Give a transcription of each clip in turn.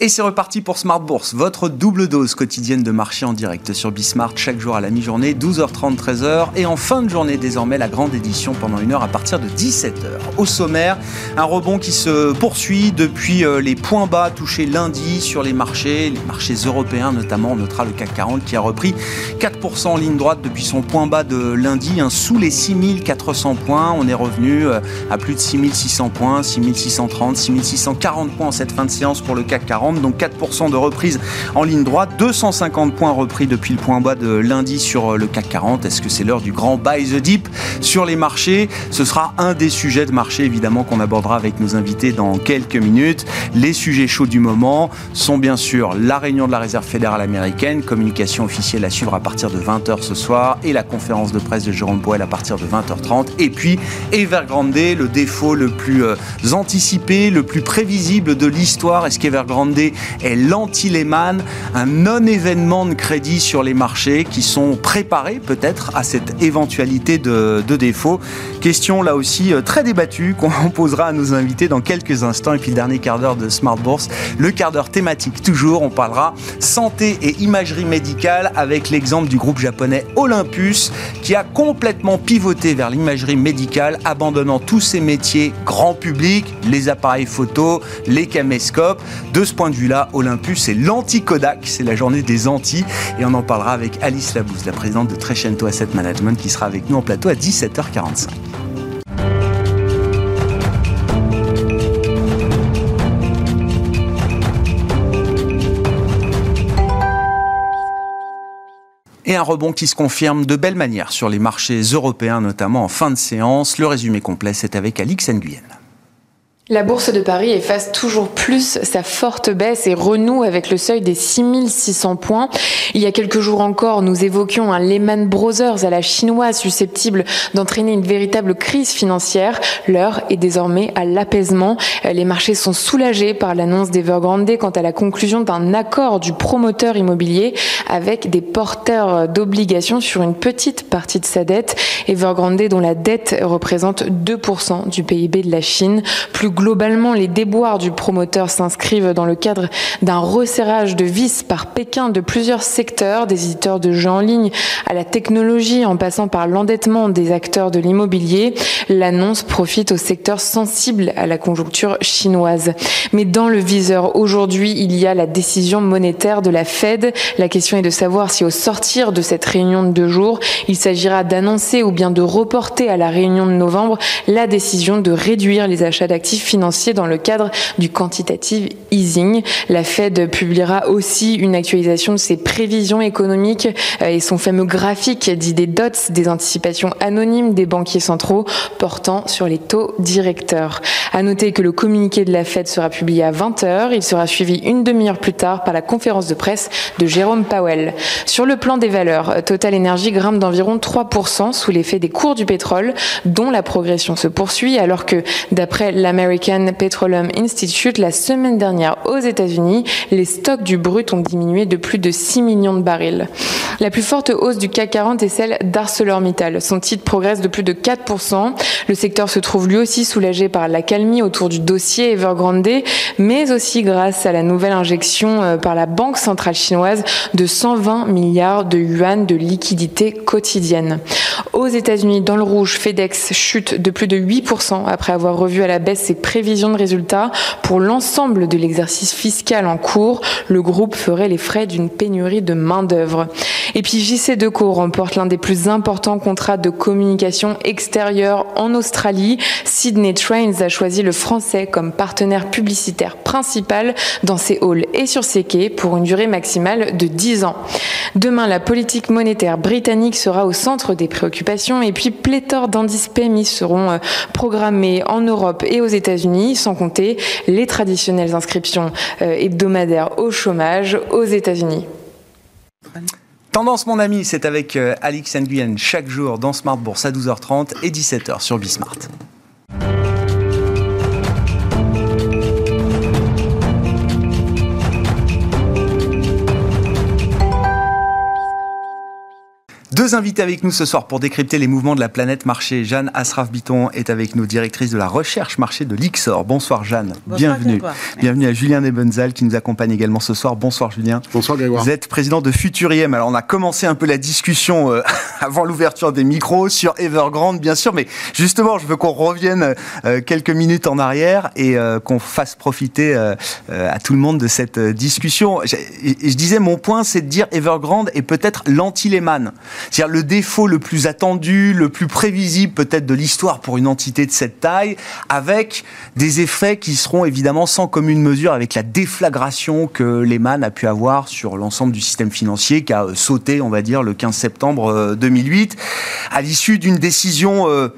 Et c'est reparti pour Smart Bourse, votre double dose quotidienne de marché en direct sur Bismart chaque jour à la mi-journée, 12h30, 13h. Et en fin de journée, désormais, la grande édition pendant une heure à partir de 17h. Au sommaire, un rebond qui se poursuit depuis euh, les points bas touchés lundi sur les marchés, les marchés européens notamment. On notera le CAC 40 qui a repris 4% en ligne droite depuis son point bas de lundi, hein, sous les 6400 points. On est revenu euh, à plus de 6600 points, 6630, 6640 points en cette fin de séance pour le CAC 40 donc 4% de reprise en ligne droite, 250 points repris depuis le point bas de lundi sur euh, le CAC 40. Est-ce que c'est l'heure du grand buy the dip sur les marchés? Ce sera un des sujets de marché évidemment qu'on abordera avec nos invités dans quelques minutes. Les sujets chauds du moment sont bien sûr la réunion de la Réserve fédérale américaine, communication officielle à suivre à partir de 20h ce soir et la conférence de presse de Jérôme Powell à partir de 20h30 et puis Evergrande, le défaut le plus euh, anticipé, le plus prévisible de l'histoire. Est-ce qu'Evergrande est l'anti-Lehman, un non-événement de crédit sur les marchés qui sont préparés peut-être à cette éventualité de, défaut. Question là aussi euh, très débattue qu'on posera à nos invités dans quelques instants. Et puis le dernier quart d'heure de Smart Bourse, le quart d'heure thématique toujours. On parlera santé et imagerie médicale avec l'exemple du groupe japonais Olympus qui a complètement pivoté vers l'imagerie médicale, abandonnant tous ses métiers grand public, les appareils photo, les caméscopes. De ce point de vue-là, Olympus, c'est l'anti-Kodak, c'est la journée des anti, et on en parlera avec Alice Labouze, la présidente de Trecento Asset Management, qui sera avec nous en plateau à 17h45. Et un rebond qui se confirme de belle manière sur les marchés européens, notamment en fin de séance. Le résumé complet, c'est avec Alix Nguyen. La bourse de Paris efface toujours plus sa forte baisse et renoue avec le seuil des 6600 points. Il y a quelques jours encore, nous évoquions un Lehman Brothers à la chinoise susceptible d'entraîner une véritable crise financière. L'heure est désormais à l'apaisement. Les marchés sont soulagés par l'annonce d'Evergrande quant à la conclusion d'un accord du promoteur immobilier avec des porteurs d'obligations sur une petite partie de sa dette. Evergrande dont la dette représente 2% du PIB de la Chine. Plus globalement, les déboires du promoteur s'inscrivent dans le cadre d'un resserrage de vis par Pékin de plusieurs secteurs, des éditeurs de jeux en ligne à la technologie, en passant par l'endettement des acteurs de l'immobilier. L'annonce profite au secteur sensible à la conjoncture chinoise. Mais dans le viseur aujourd'hui, il y a la décision monétaire de la Fed. La question est de savoir si au sortir de cette réunion de deux jours, il s'agira d'annoncer ou bien de reporter à la réunion de novembre la décision de réduire les achats d'actifs financier dans le cadre du quantitative easing. La Fed publiera aussi une actualisation de ses prévisions économiques euh, et son fameux graphique dit des dots, des anticipations anonymes des banquiers centraux portant sur les taux directeurs. À noter que le communiqué de la Fed sera publié à 20h. Il sera suivi une demi-heure plus tard par la conférence de presse de Jérôme Powell. Sur le plan des valeurs, Total Energy grimpe d'environ 3% sous l'effet des cours du pétrole, dont la progression se poursuit, alors que, d'après l'American American Petroleum Institute, la semaine dernière aux États-Unis, les stocks du brut ont diminué de plus de 6 millions de barils. La plus forte hausse du CAC 40 est celle d'ArcelorMittal. Son titre progresse de plus de 4%. Le secteur se trouve lui aussi soulagé par l'accalmie autour du dossier Evergrande, mais aussi grâce à la nouvelle injection euh, par la Banque centrale chinoise de 120 milliards de yuan de liquidités quotidiennes. Aux États-Unis, dans le rouge, FedEx chute de plus de 8% après avoir revu à la baisse ses prévisions de résultats pour l'ensemble de l'exercice fiscal en cours. Le groupe ferait les frais d'une pénurie de main-d'œuvre. Et puis JC Deco remporte l'un des plus importants contrats de communication extérieure en Australie. Sydney Trains a choisi le français comme partenaire publicitaire principal dans ses halls et sur ses quais pour une durée maximale de 10 ans. Demain, la politique monétaire britannique sera au centre des préoccupations et puis pléthore d'indices PMI seront euh, programmés en Europe et aux États-Unis sans compter les traditionnelles inscriptions euh, hebdomadaires au chômage aux États-Unis. Tendance, mon ami, c'est avec euh, Alix Nguyen chaque jour dans Smart Bourse à 12h30 et 17h sur Bismart. Deux invités avec nous ce soir pour décrypter les mouvements de la planète marché. Jeanne Asraf-Biton est avec nous, directrice de la recherche marché de l'IXOR. Bonsoir Jeanne, bienvenue. Bienvenue à Julien Nebenzal qui nous accompagne également ce soir. Bonsoir Julien. Bonsoir Grégoire. Vous êtes président de Futuriem. Alors on a commencé un peu la discussion euh, avant l'ouverture des micros sur Evergrande bien sûr, mais justement je veux qu'on revienne euh, quelques minutes en arrière et euh, qu'on fasse profiter à tout le monde de cette discussion. Je, je disais mon point c'est de dire Evergrande est peut-être l'anti-Lehman. C'est-à-dire le défaut le plus attendu, le plus prévisible peut-être de l'histoire pour une entité de cette taille, avec des effets qui seront évidemment sans commune mesure avec la déflagration que Lehman a pu avoir sur l'ensemble du système financier qui a sauté, on va dire, le 15 septembre 2008, euh, à l'issue d'une décision euh,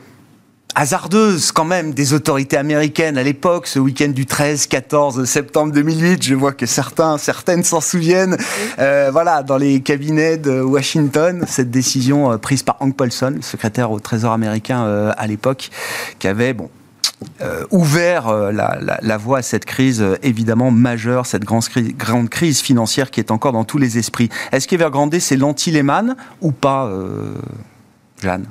hasardeuse quand même des autorités américaines à l'époque, ce week-end du 13-14 septembre 2008. Je vois que certains, certaines s'en souviennent. Euh, voilà, dans les cabinets de Washington, cette décision euh, prise par Hank Paulson, le secrétaire au Trésor américain euh, à l'époque, qui avait bon ouvert la, la, voie à cette crise évidemment majeure, cette grande, grande, crise financière qui est encore dans tous les esprits. Est-ce qu'Evergrande, c'est l'anti-Lehman ou pas, Jeanne?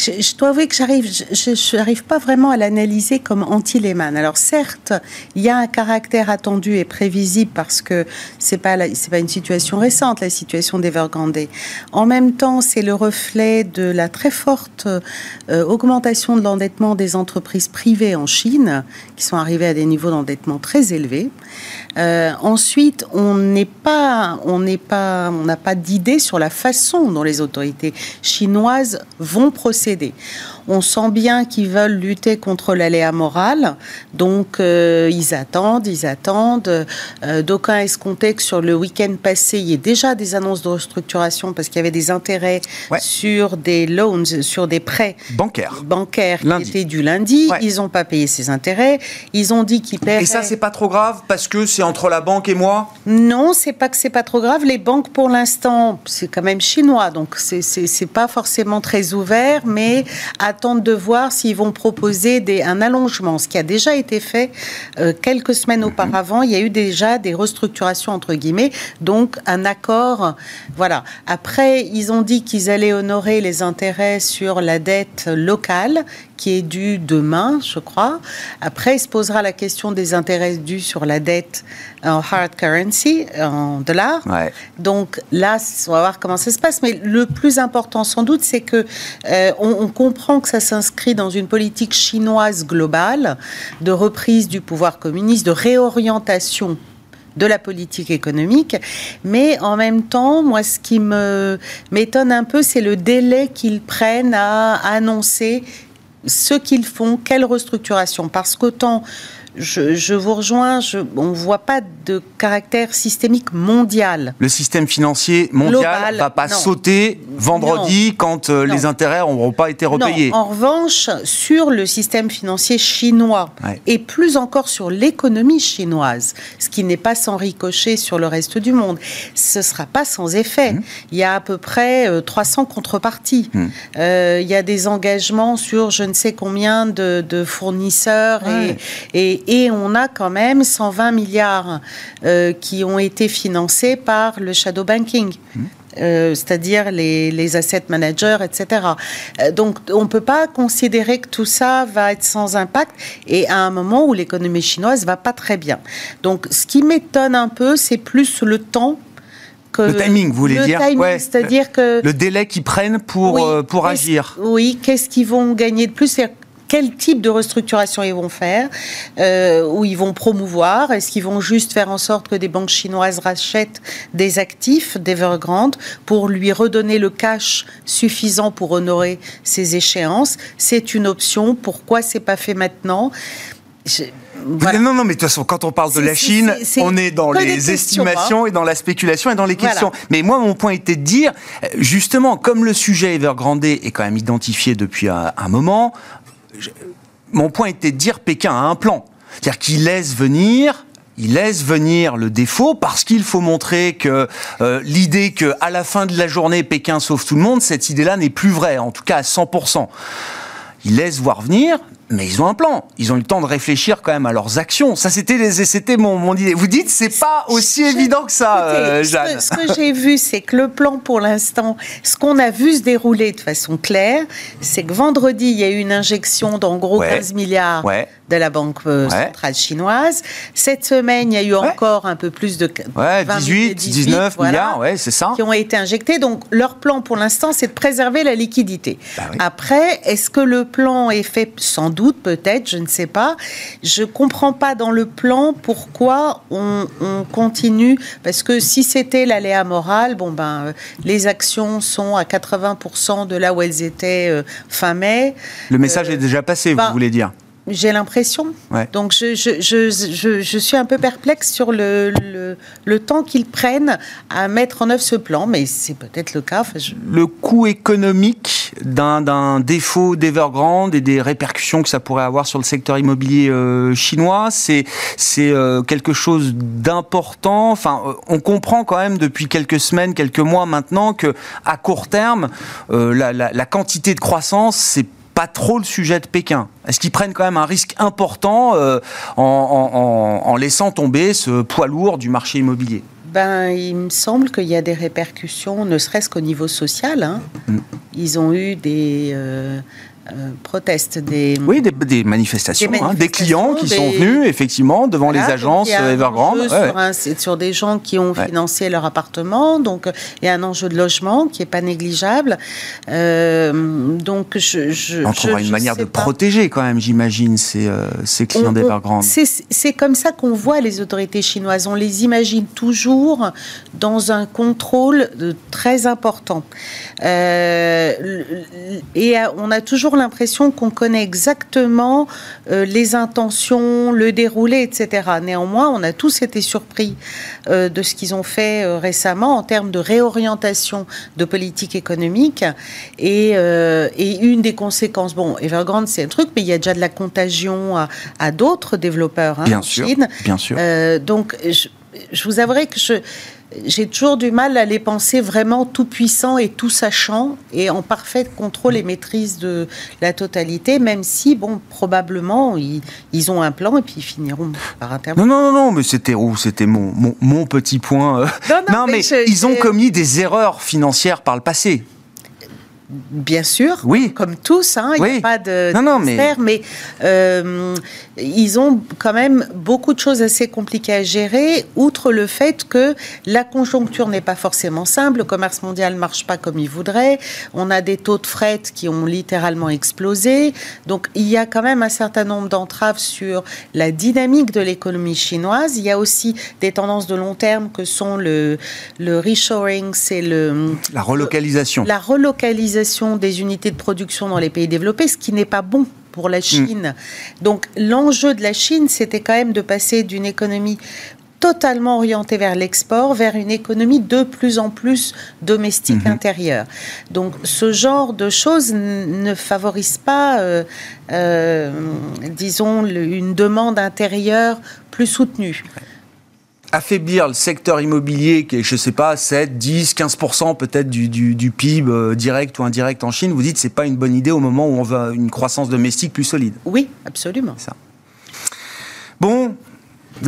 Je, dois avouer que j'arrive, je n'arrive pas vraiment à l'analyser comme anti-Lehman. Alors certes, il y a un caractère attendu et prévisible parce que c'est pas pas une situation récente, la situation d'Evergrande. En même temps, c'est le reflet de la très forte euh, augmentation de l'endettement des entreprises privées en Chine, qui sont arrivées à des niveaux d'endettement très élevés. Euh, ensuite, on n'a pas d'idée sur la façon dont les autorités chinoises vont procéder. On sent bien qu'ils veulent lutter contre l'aléa moral, donc euh, ils attendent, ils attendent. Euh, D'aucuns escomptaient que sur le week-end passé, il y ait déjà des annonces de restructuration parce qu'il y avait des intérêts sur des loans, sur des prêts bancaires, bancaires qui étaient du lundi. Ils n'ont pas payé ces intérêts. Ils ont dit qu'ils paieraient. Et ça, c'est pas trop grave parce que c'est entre la banque et moi? Non, c'est pas que c'est pas trop grave. Les banques, pour l'instant, c'est quand même chinois, donc c'est pas forcément très ouvert, mais à attendent de voir s'ils vont proposer des, un allongement, ce qui a déjà été fait euh, quelques semaines auparavant. Il y a eu déjà des restructurations entre guillemets, donc un accord. Voilà. Après, ils ont dit qu'ils allaient honorer les intérêts sur la dette locale qui est due demain, je crois. Après, il se posera la question des intérêts dus sur la dette en hard currency, en dollars. Donc là, on va voir comment ça se passe. Mais le plus important, sans doute, c'est que euh, on, comprend que ça s'inscrit dans une politique chinoise globale de reprise du pouvoir communiste, de réorientation de la politique économique, mais en même temps, moi, ce qui me m'étonne un peu, c'est le délai qu'ils prennent à annoncer ce qu'ils font, quelle restructuration. Parce qu'autant je, vous rejoins, on ne voit pas de caractère systémique mondial. Le système financier mondial ne va pas sauter vendredi quand euh, les intérêts n'auront pas été repayés. En revanche, sur le système financier chinois, et plus encore sur l'économie chinoise, ce qui n'est pas sans ricochet sur le reste du monde, ce ne sera pas sans effet. Mmh. Il y a à peu près 300 euh, contreparties. Mmh. Euh, il y a des engagements sur je ne sais combien de, fournisseurs et et on a quand même 120 milliards euh, qui ont été financés par le shadow banking. Mmh. Euh, c'est-à-dire les, asset managers, etc. Euh, donc on ne peut pas considérer que tout ça va être sans impact et à un moment où l'économie chinoise va pas très bien. Donc ce qui m'étonne un peu, c'est plus le temps que le timing, vous voulez dire C'est-à-dire que le délai qu'ils prennent pour, pour agir. Oui, qu'est-ce qu'ils vont gagner de plus quel type de restructuration ils vont faire, euh, où ils vont promouvoir. Est-ce qu'ils vont juste faire en sorte que des banques chinoises rachètent des actifs d'Evergrande pour lui redonner le cash suffisant pour honorer ses échéances? C'est une option. Pourquoi c'est pas fait maintenant? Non, non, mais de toute façon, quand on parle de la Chine, on est dans les estimations hein. et dans la spéculation et dans les questions. Mais moi, mon point était de dire, justement, comme le sujet Evergrande est quand même identifié depuis un moment, mon point était de dire Pékin a un plan. C'est-à-dire qu'il laisse venir il laisse venir le défaut parce qu'il faut montrer que euh, l'idée que à la fin de la journée Pékin sauve tout le monde, cette idée-là n'est plus vraie, en tout cas à 100%. Il laisse voir venir mais ils ont un plan. Ils ont eu le temps de réfléchir quand même à leurs actions. Ça, c'était c'était mon, mon idée. Vous dites, c'est pas aussi évident que ça, euh, Jeanne. Ce que, j'ai vu, c'est que le plan, pour l'instant, ce qu'on a vu se dérouler de façon claire, c'est que vendredi, il y a eu une injection d'en gros 15 milliards de la Banque euh, centrale chinoise. Cette semaine, il y a eu encore un peu plus de 18, 19 milliards, ouais, c'est ça. Qui ont été injectés. Donc, leur plan, pour l'instant, c'est de préserver la liquidité. Bah Après, est-ce que le plan est fait? Sans doute peut-être, je ne sais pas. Je comprends pas dans le plan pourquoi on, continue, parce que si c'était l'aléa moral, bon ben, euh, les actions sont à 80% de là où elles étaient euh, fin mai. Le message euh, est déjà passé, vous ben, voulez dire? J'ai l'impression. Donc je, je, je, je, suis un peu perplexe sur le, le, temps qu'ils prennent à mettre en œuvre ce plan, mais c'est peut-être le cas. Le coût économique d'un défaut d'Evergrande et des répercussions que ça pourrait avoir sur le secteur immobilier euh, chinois, c'est euh, quelque chose d'important. Enfin, euh, on comprend quand même depuis quelques semaines, quelques mois maintenant que à court terme, la, la, la quantité de croissance, c'est pas trop le sujet de Pékin Est-ce qu'ils prennent quand même un risque important euh, en, laissant tomber ce poids lourd du marché immobilier? Ben, il me semble qu'il y a des répercussions, ne serait-ce qu'au niveau social. Hein. Mm. Ils ont eu des, euh, euh, des oui des, manifestations, des, hein, des clients qui sont venus effectivement devant les agences Evergrande c'est sur, des gens qui ont financé leur appartement donc il y a un enjeu de logement qui est pas négligeable. Euh, donc je, je on trouvera une manière de protéger quand même j'imagine ces, euh, ces clients d'Evergrande. c'est comme ça qu'on voit les autorités chinoises. On les imagine toujours dans un contrôle très important. Et on a toujours l'impression qu'on connaît exactement euh, les intentions, le déroulé, etc. Néanmoins, on a tous été surpris euh, de ce qu'ils ont fait euh, récemment en termes de réorientation de politique économique. Et, une des conséquences, bon, Evergrande, c'est un truc, mais il y a déjà de la contagion à, d'autres développeurs hein, bien sûr, Bien sûr. donc, je, je vous avouerai que je j'ai toujours du mal à les penser vraiment tout puissants et tout sachants et en parfait contrôle et maîtrise de la totalité, même si, bon, probablement, ils, ont un plan et puis ils finiront par intervenir. Non, non, non, mais c'était où? C'était mon, mon, petit point. Euh. Non, mais, ils ont commis des erreurs financières par le passé. Bien sûr, oui. comme tous, hein, il n'y a pas de, non, non, mais, mais euh, ils ont quand même beaucoup de choses assez compliquées à gérer, outre le fait que la conjoncture n'est pas forcément simple, le commerce mondial ne marche pas comme il voudrait, on a des taux de fret qui ont littéralement explosé, donc il y a quand même un certain nombre d'entraves sur la dynamique de l'économie chinoise. Il y a aussi des tendances de long terme que sont le, le reshoring, c'est le... La relocalisation. la relocalisation des unités de production dans les pays développés, ce qui n'est pas bon pour la Chine. Donc l'enjeu de la Chine, c'était quand même de passer d'une économie totalement orientée vers l'export, vers une économie de plus en plus domestique mhm. intérieure. Donc ce genre de choses ne favorise pas, euh, euh, disons, une demande intérieure plus soutenue affaiblir le secteur immobilier qui est, je sais pas, 7, 10, 15% peut-être du, du, PIB euh, direct ou indirect en Chine, vous dites que c'est pas une bonne idée au moment où on veut une croissance domestique plus solide. Oui, absolument. Ça. Bon,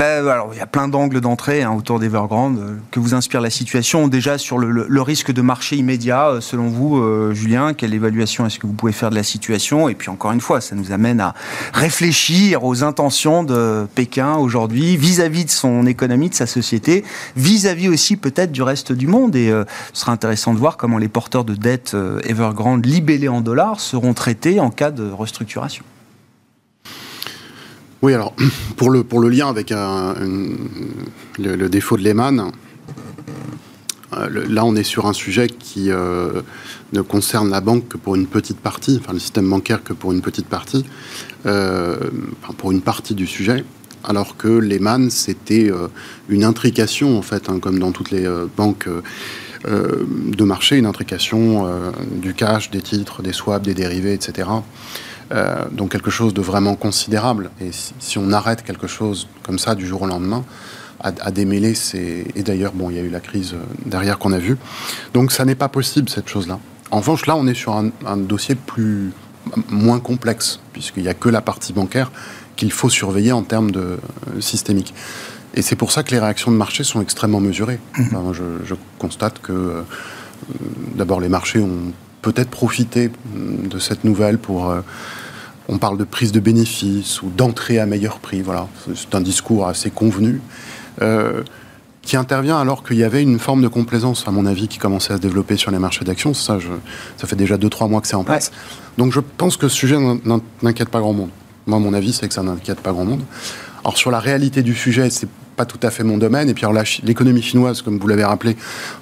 alors, il y a plein d'angles d'entrée hein, autour d'Evergrande. Euh, que vous inspire la situation Déjà sur le, risque de marché immédiat, euh, selon vous, euh, Julien, quelle évaluation est-ce que vous pouvez faire de la situation? Et puis encore une fois, ça nous amène à réfléchir aux intentions de Pékin aujourd'hui vis-à-vis de son économie, de sa société, vis-à-vis aussi peut-être du reste du monde. Et ce sera intéressant de voir comment les porteurs de dettes Evergrande libellés en dollars seront traités en cas de restructuration. Oui, alors, pour le, pour le lien avec le, défaut de Lehman, euh, là, on est sur un sujet qui euh, ne concerne la banque que pour une petite partie, enfin le système bancaire que pour une petite partie, euh, pour une partie du sujet, alors que Lehman, c'était une intrication, en fait, hein, comme dans toutes les banques de marché, une intrication du cash, des titres, des swaps, des dérivés, etc. Euh, donc quelque chose de vraiment considérable. Et si, on arrête quelque chose comme ça du jour au lendemain, à, démêler, c'est... Et d'ailleurs, bon, il y a eu la crise euh, derrière qu'on a vu. Donc ça n'est pas possible, cette chose-là. En revanche, là, on est sur un, dossier plus moins complexe, puisqu'il n'y a que la partie bancaire qu'il faut surveiller en termes de euh, systémique. Et c'est pour ça que les réactions de marché sont extrêmement mesurées. Mmh. je, constate que euh, d'abord les marchés ont peut-être profité de cette nouvelle pour on parle de prise de bénéfices ou d'entrée à meilleur prix. Voilà, c'est un discours assez convenu. Euh, qui intervient alors qu'il y avait une forme de complaisance, à mon avis, qui commençait à se développer sur les marchés d'actions. Ça, ça fait déjà 2-3 mois que c'est en place. Donc je pense que ce sujet n'inquiète pas grand monde. Moi, mon avis, c'est que ça n'inquiète pas grand monde. Alors sur la réalité du sujet, c'est pas tout à fait mon domaine. Et puis l'économie chinoise, comme vous l'avez rappelé,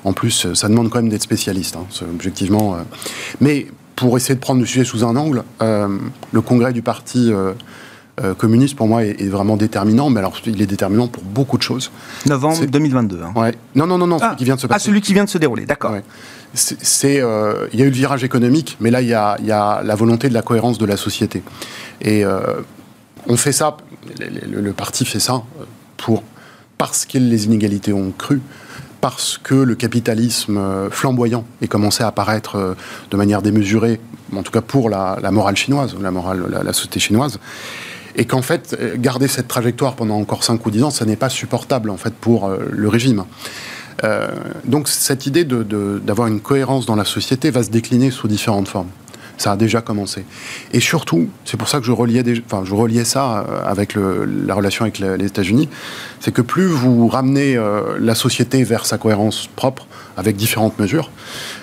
en plus, ça demande quand même d'être spécialiste, hein, objectivement. Euh. Mais pour essayer de prendre le sujet sous un angle, euh, le congrès du parti euh, euh, communiste, pour moi, est, vraiment déterminant. Mais alors, il est déterminant pour beaucoup de choses. Novembre 2022. Hein. Ouais. Non, non, non, non, ah, celui qui vient de se passer. Ah, celui qui vient de se dérouler, d'accord. C'est, il y a eu le virage économique, mais là, il y a, il y a la volonté de la cohérence de la société. Et on fait ça, le, le, parti fait ça pour parce que les inégalités ont cru, parce que le capitalisme euh, flamboyant est commencé à apparaître euh, de manière démesurée, en tout cas pour la, morale chinoise, la morale, la, société chinoise, et qu'en fait, euh, garder cette trajectoire pendant encore 5 ou 10 ans, ça n'est pas supportable en fait pour le régime. donc cette idée d'avoir une cohérence dans la société va se décliner sous différentes formes. Ça a déjà commencé. Et surtout, c'est pour ça que je reliais, enfin, je reliais ça euh, avec la relation avec les États-Unis, c'est que plus vous ramenez euh, la société vers sa cohérence propre, avec différentes mesures,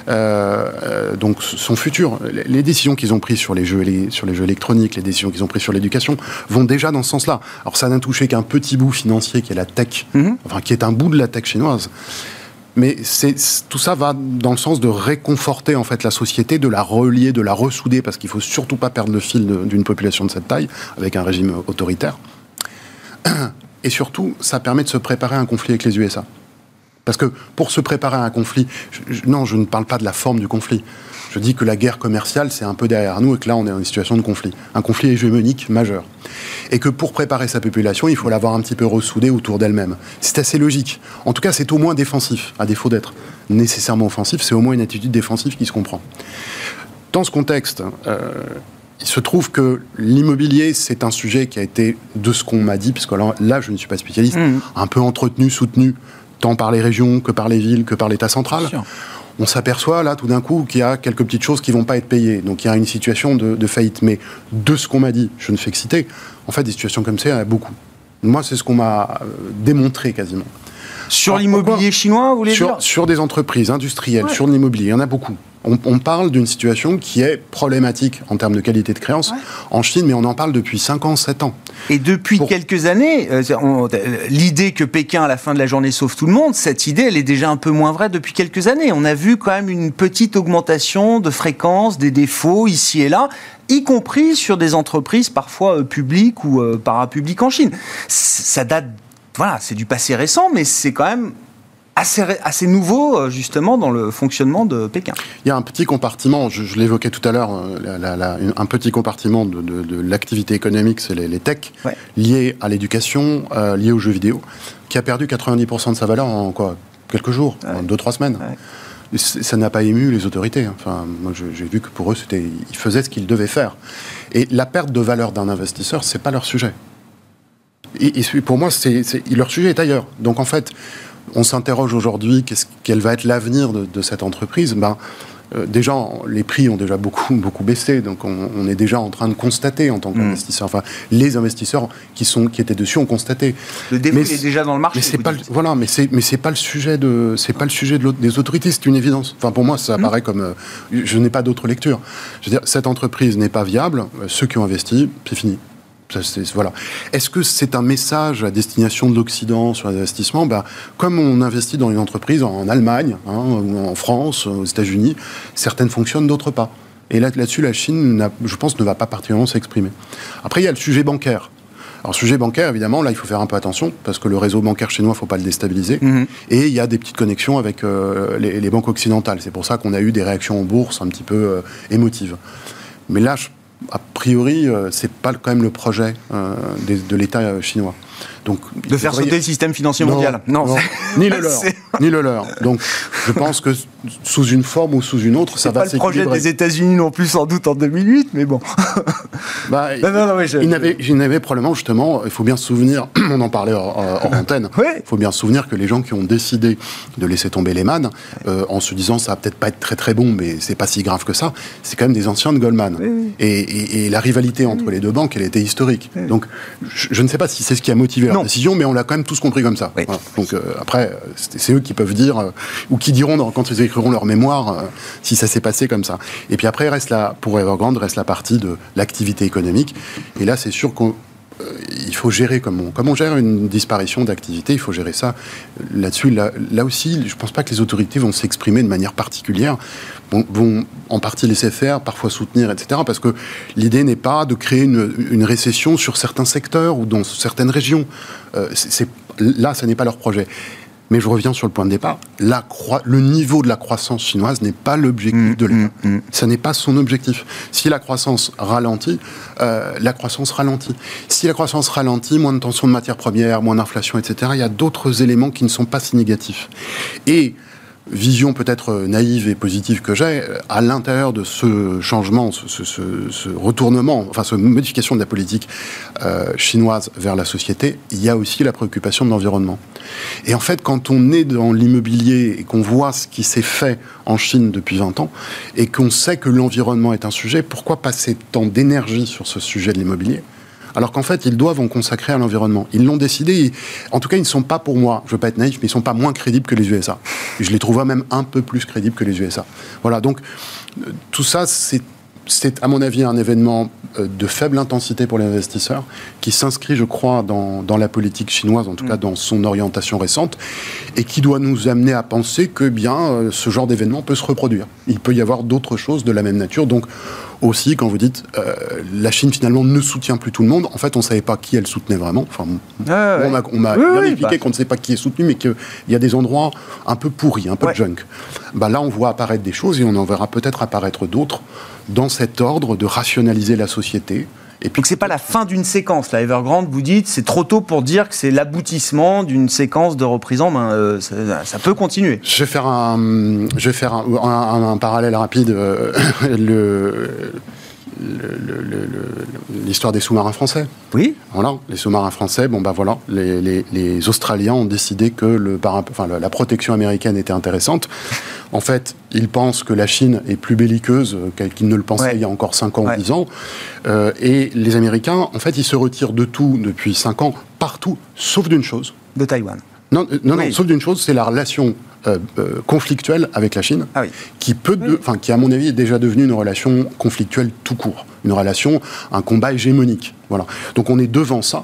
euh, donc son futur, les, décisions qu'ils ont prises sur les jeux, sur les jeux électroniques, les décisions qu'ils ont prises sur l'éducation, vont déjà dans ce sens-là. Alors ça n'a touché qu'un petit bout financier qui est la tech, mm-hmm. enfin qui est un bout de la tech chinoise. Mais tout ça va dans le sens de réconforter en fait la société, de la relier, de la ressouder, parce qu'il faut surtout pas perdre le fil d'une population de cette taille avec un régime autoritaire. Et surtout, ça permet de se préparer à un conflit avec les USA. Parce que pour se préparer à un conflit, non, je ne parle pas de la forme du conflit. Je dis que la guerre commerciale, c'est un peu derrière nous et que là, on est dans une situation de conflit. Un conflit hégémonique majeur. Et que pour préparer sa population, il faut l'avoir un petit peu ressoudée autour d'elle-même. C'est assez logique. En tout cas, c'est au moins défensif, à défaut d'être nécessairement offensif, c'est au moins une attitude défensive qui se comprend. Dans ce contexte, euh, il se trouve que l'immobilier, c'est un sujet qui a été, de ce qu'on m'a dit, puisque là, je ne suis pas spécialiste, mmh. un peu entretenu, soutenu, tant par les régions que par les villes que par l'État central on s'aperçoit là tout d'un coup qu'il y a quelques petites choses qui vont pas être payées. Donc il y a une situation de, faillite. Mais de ce qu'on m'a dit, je ne fais que citer, en fait des situations comme ça, il y en a beaucoup. Moi, c'est ce qu'on m'a euh, démontré quasiment. Sur l'immobilier chinois, vous voulez sur, dire? Sur des entreprises industrielles, sur l'immobilier, il y en a beaucoup on, parle d'une situation qui est problématique en termes de qualité de créance en Chine, mais on en parle depuis 5 ans, 7 ans. Et depuis quelques années, euh, l'idée que Pékin, à la fin de la journée, sauve tout le monde, cette idée, elle est déjà un peu moins vraie depuis quelques années. On a vu quand même une petite augmentation de fréquence, des défauts ici et là y compris sur des entreprises parfois euh, publiques ou euh, parapubliques en Chine. Ça date, voilà, c'est du passé récent, mais c'est quand même assez, nouveau euh, justement dans le fonctionnement de Pékin. Il y a un petit compartiment, je, l'évoquais tout à l'heure, euh, un petit compartiment de, l'activité économique, c'est les, techs, liés à l'éducation, euh, liés aux jeux vidéo, qui a perdu 90% de sa valeur en quoi? Quelques jours, en 2-3 semaines. Ça n'a pas ému les autorités. Enfin, moi, j'ai vu que pour eux, c'était, ils faisaient ce qu'ils devaient faire. Et la perte de valeur d'un investisseur, c'est pas leur sujet. Et, et pour moi, c'est, leur sujet est ailleurs. Donc en fait, on s'interroge aujourd'hui quel va être l'avenir de, cette entreprise. Ben, euh, déjà, les prix ont déjà beaucoup, beaucoup baissé, donc on, est déjà en train de constater en tant qu'investisseur. Enfin, les investisseurs qui, sont, qui étaient dessus ont constaté. Le défaut est déjà dans le marché. Mais c'est pas, voilà, mais c'est, mais c'est pas le sujet de, c'est pas le sujet de des autorités, c'est une évidence. Enfin, pour moi, ça hmm. apparaît comme, euh, je n'ai pas d'autre lecture. Je veux dire, cette entreprise n'est pas viable. Euh, ceux qui ont investi, c'est fini voilà. Est-ce que c'est un message à destination de l'Occident sur les investissements ben, Comme on investit dans une entreprise en Allemagne, hein, ou en France, aux États-Unis, certaines fonctionnent, d'autres pas. Et là, là-dessus, la Chine, je pense, ne va pas particulièrement s'exprimer. Après, il y a le sujet bancaire. Alors, sujet bancaire, évidemment, là, il faut faire un peu attention, parce que le réseau bancaire chinois, il ne faut pas le déstabiliser. Mm-hmm. Et il y a des petites connexions avec euh, les, banques occidentales. C'est pour ça qu'on a eu des réactions en bourse un petit peu euh, émotives. Mais là, je a priori, euh, c'est pas quand même le projet euh, de l'État chinois. Donc, de faire sauter le système financier mondial. Non, ni le leur, ni le leur. Donc, je pense que sous une forme ou sous une autre, ça va pas le projet des États-Unis non plus, sans doute en 2008, mais bon. bah, non, non, non, je... il n'avait probablement justement, il faut bien se souvenir, on en parlait en antenne, il faut bien se souvenir que les gens qui ont décidé de laisser tomber les man, euh, en se disant ça va peut-être pas être très très bon, mais c'est pas si grave que ça, c'est quand même des anciens de Goldman. Et, et, la rivalité entre les deux banques, elle était historique. Donc, je, je, ne sais pas si c'est ce qui a motivé leur décision, mais on l'a quand même tous compris comme ça. Donc euh, après, c'est eux qui peuvent dire, euh, ou qui diront dans, quand ils écriront leur mémoire, euh, si ça s'est passé comme ça. Et puis après, reste la, pour Evergrande, reste la partie de l'activité économique. Et là, c'est sûr qu'on il faut gérer comme on, gère une disparition d'activité, il faut gérer ça. Là-dessus, là, aussi, je ne pense pas que les autorités vont s'exprimer de manière particulière, vont, en partie laisser faire, parfois soutenir, etc. Parce que l'idée n'est pas de créer une, récession sur certains secteurs ou dans certaines régions. Euh, là, ce n'est pas leur projet. Mais je reviens sur le point de départ. La le niveau de la croissance chinoise n'est pas l'objectif mmh, de l'État. Mmh, mmh. Ce n'est pas son objectif. Si la croissance ralentit, euh, la croissance ralentit. Si la croissance ralentit, moins de tension de matières premières, moins d'inflation, etc., il y a d'autres éléments qui ne sont pas si négatifs. Et vision peut-être naïve et positive que j'ai, à l'intérieur de ce changement, ce, retournement, enfin cette modification de la politique euh, chinoise vers la société, il y a aussi la préoccupation de l'environnement. Et en fait, quand on est dans l'immobilier et qu'on voit ce qui s'est fait en Chine depuis 20 ans, et qu'on sait que l'environnement est un sujet, pourquoi passer tant d'énergie sur ce sujet de l'immobilier? Alors qu'en fait, ils doivent en consacrer à l'environnement. Ils l'ont décidé. En tout cas, ils ne sont pas pour moi, je ne veux pas être naïf, mais ils ne sont pas moins crédibles que les USA. Je les trouve même un peu plus crédibles que les USA. Voilà, donc euh, tout ça, c'est c'est à mon avis un événement euh, de faible intensité pour les investisseurs qui s'inscrit, je crois, dans, dans, la politique chinoise, en tout mm. cas dans son orientation récente, et qui doit nous amener à penser que bien euh, ce genre d'événement peut se reproduire. Il peut y avoir d'autres choses de la même nature. Donc aussi, quand vous dites euh, la Chine finalement ne soutient plus tout le monde, en fait, on ne savait pas qui elle soutenait vraiment. Enfin, ah on m'a bien expliqué bah. qu'on ne sait pas qui est soutenu, mais qu'il y a des endroits un peu pourris, un peu junk. Bah, là, on voit apparaître des choses et on en verra peut-être apparaître d'autres dans cet ordre de rationaliser la société, et puis, c'est pas la fin d'une séquence. La Evergrande, vous dites, c'est trop tôt pour dire que c'est l'aboutissement d'une séquence de reprise en main. Euh, ça, peut continuer. Je vais faire un, je vais faire un, parallèle rapide. Euh, l'histoire des sous-marins français. Oui. Voilà, les sous-marins français, bon bah voilà, les, Australiens ont décidé que le, enfin, la protection américaine était intéressante. En fait, ils pensent que la Chine est plus belliqueuse qu'ils ne le pensaient il y a encore 5 ans ou 10 ans. Euh, et les Américains, en fait, ils se retirent de tout depuis 5 ans, partout, sauf d'une chose. De Taïwan. Non, euh, non, non, sauf d'une chose, c'est la relation euh, euh, conflictuelle avec la Chine, ah qui peut, enfin, qui à mon avis est déjà devenue une relation conflictuelle tout court, une relation, un combat hégémonique. Voilà. Donc on est devant ça.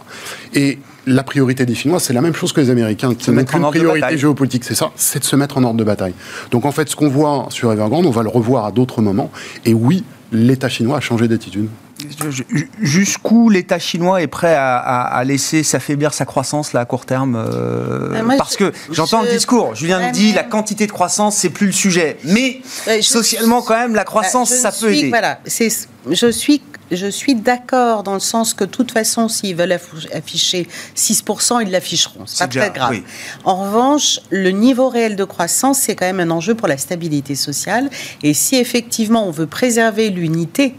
Et la priorité des Chinois, c'est la même chose que les Américains, qui mettent une priorité géopolitique, c'est ça, c'est de se mettre en ordre de bataille. Donc en fait, ce qu'on voit sur Evergrande, on va le revoir à d'autres moments. Et oui, l'État chinois a changé d'attitude. Jusqu'où l'État chinois est prêt à, laisser s'affaiblir sa croissance là, à court terme euh, ah, Parce que j'entends le discours, Julien dit la quantité de croissance, c'est plus le sujet. Mais socialement, quand même, la croissance, ça peut aider. Voilà, je suis je suis d'accord dans le sens que de toute façon, s'ils veulent afficher 6%, ils l'afficheront. C'est pas très grave. En revanche, le niveau réel de croissance, c'est quand même un enjeu pour la stabilité sociale. Et si effectivement on veut préserver l'unité,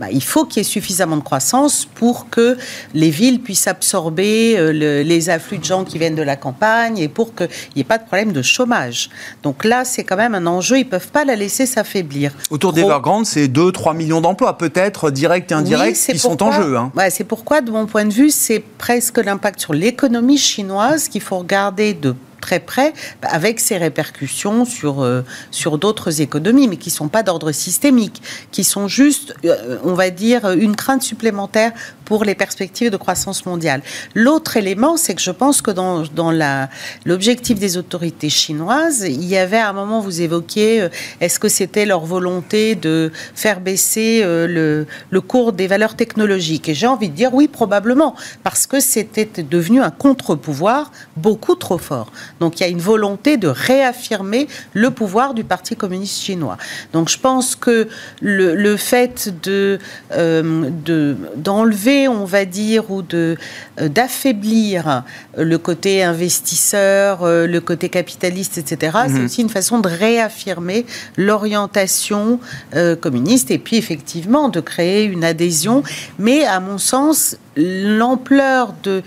bah, il faut qu'il y ait suffisamment de croissance pour que les villes puissent absorber euh, les afflux de gens qui viennent de la campagne et pour qu'il n'y ait pas de problème de chômage. Donc là, c'est quand même un enjeu, ils ne peuvent pas la laisser s'affaiblir. Autour d'Evergrande, c'est 2-3 millions d'emplois, peut-être directs et indirects, qui sont en jeu. Hein. c'est pourquoi, de mon point de vue, c'est presque l'impact sur l'économie chinoise qu'il faut regarder de très près, avec ses répercussions sur, euh, sur d'autres économies, mais qui ne sont pas d'ordre systémique, qui sont juste, euh, on va dire, une crainte supplémentaire pour les perspectives de croissance mondiale. L'autre élément, c'est que je pense que dans, dans l'objectif des autorités chinoises, il y avait à un moment, vous évoquiez, euh, est-ce que c'était leur volonté de faire baisser le, le cours des valeurs technologiques? Et j'ai envie de dire oui, probablement, parce que c'était devenu un contre-pouvoir beaucoup trop fort. Donc il y a une volonté de réaffirmer le pouvoir du Parti communiste chinois. Donc je pense que le, le fait de, euh, de, d'enlever, on va dire, ou de, euh, d'affaiblir le côté investisseur, euh, le côté capitaliste, etc., c'est Mhm. aussi une façon de réaffirmer l'orientation communiste et puis effectivement de créer une adhésion. Mais à mon sens, l'ampleur de,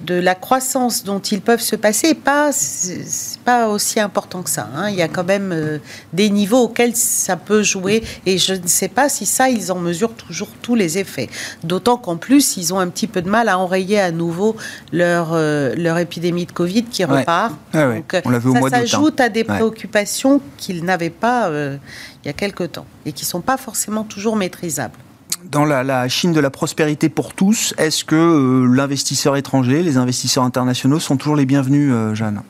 de la croissance dont ils peuvent se passer n'est pas, aussi important que ça. hein. Il y a quand même euh, des niveaux auxquels ça peut jouer et je ne sais pas si ça, ils en mesurent toujours tous les effets. D'autant qu'en plus, ils ont un petit peu de mal à enrayer à nouveau leur, euh, leur épidémie de Covid qui Ouais. repart. Ouais. Donc, euh, On ça hein. s'ajoute à des Ouais. préoccupations qu'ils n'avaient pas euh, il y a quelque temps et qui ne sont pas forcément toujours maîtrisables. Dans la, la Chine de la prospérité pour tous, est-ce que euh, l'investisseur étranger, les investisseurs internationaux sont toujours les bienvenus, euh, Jeanne?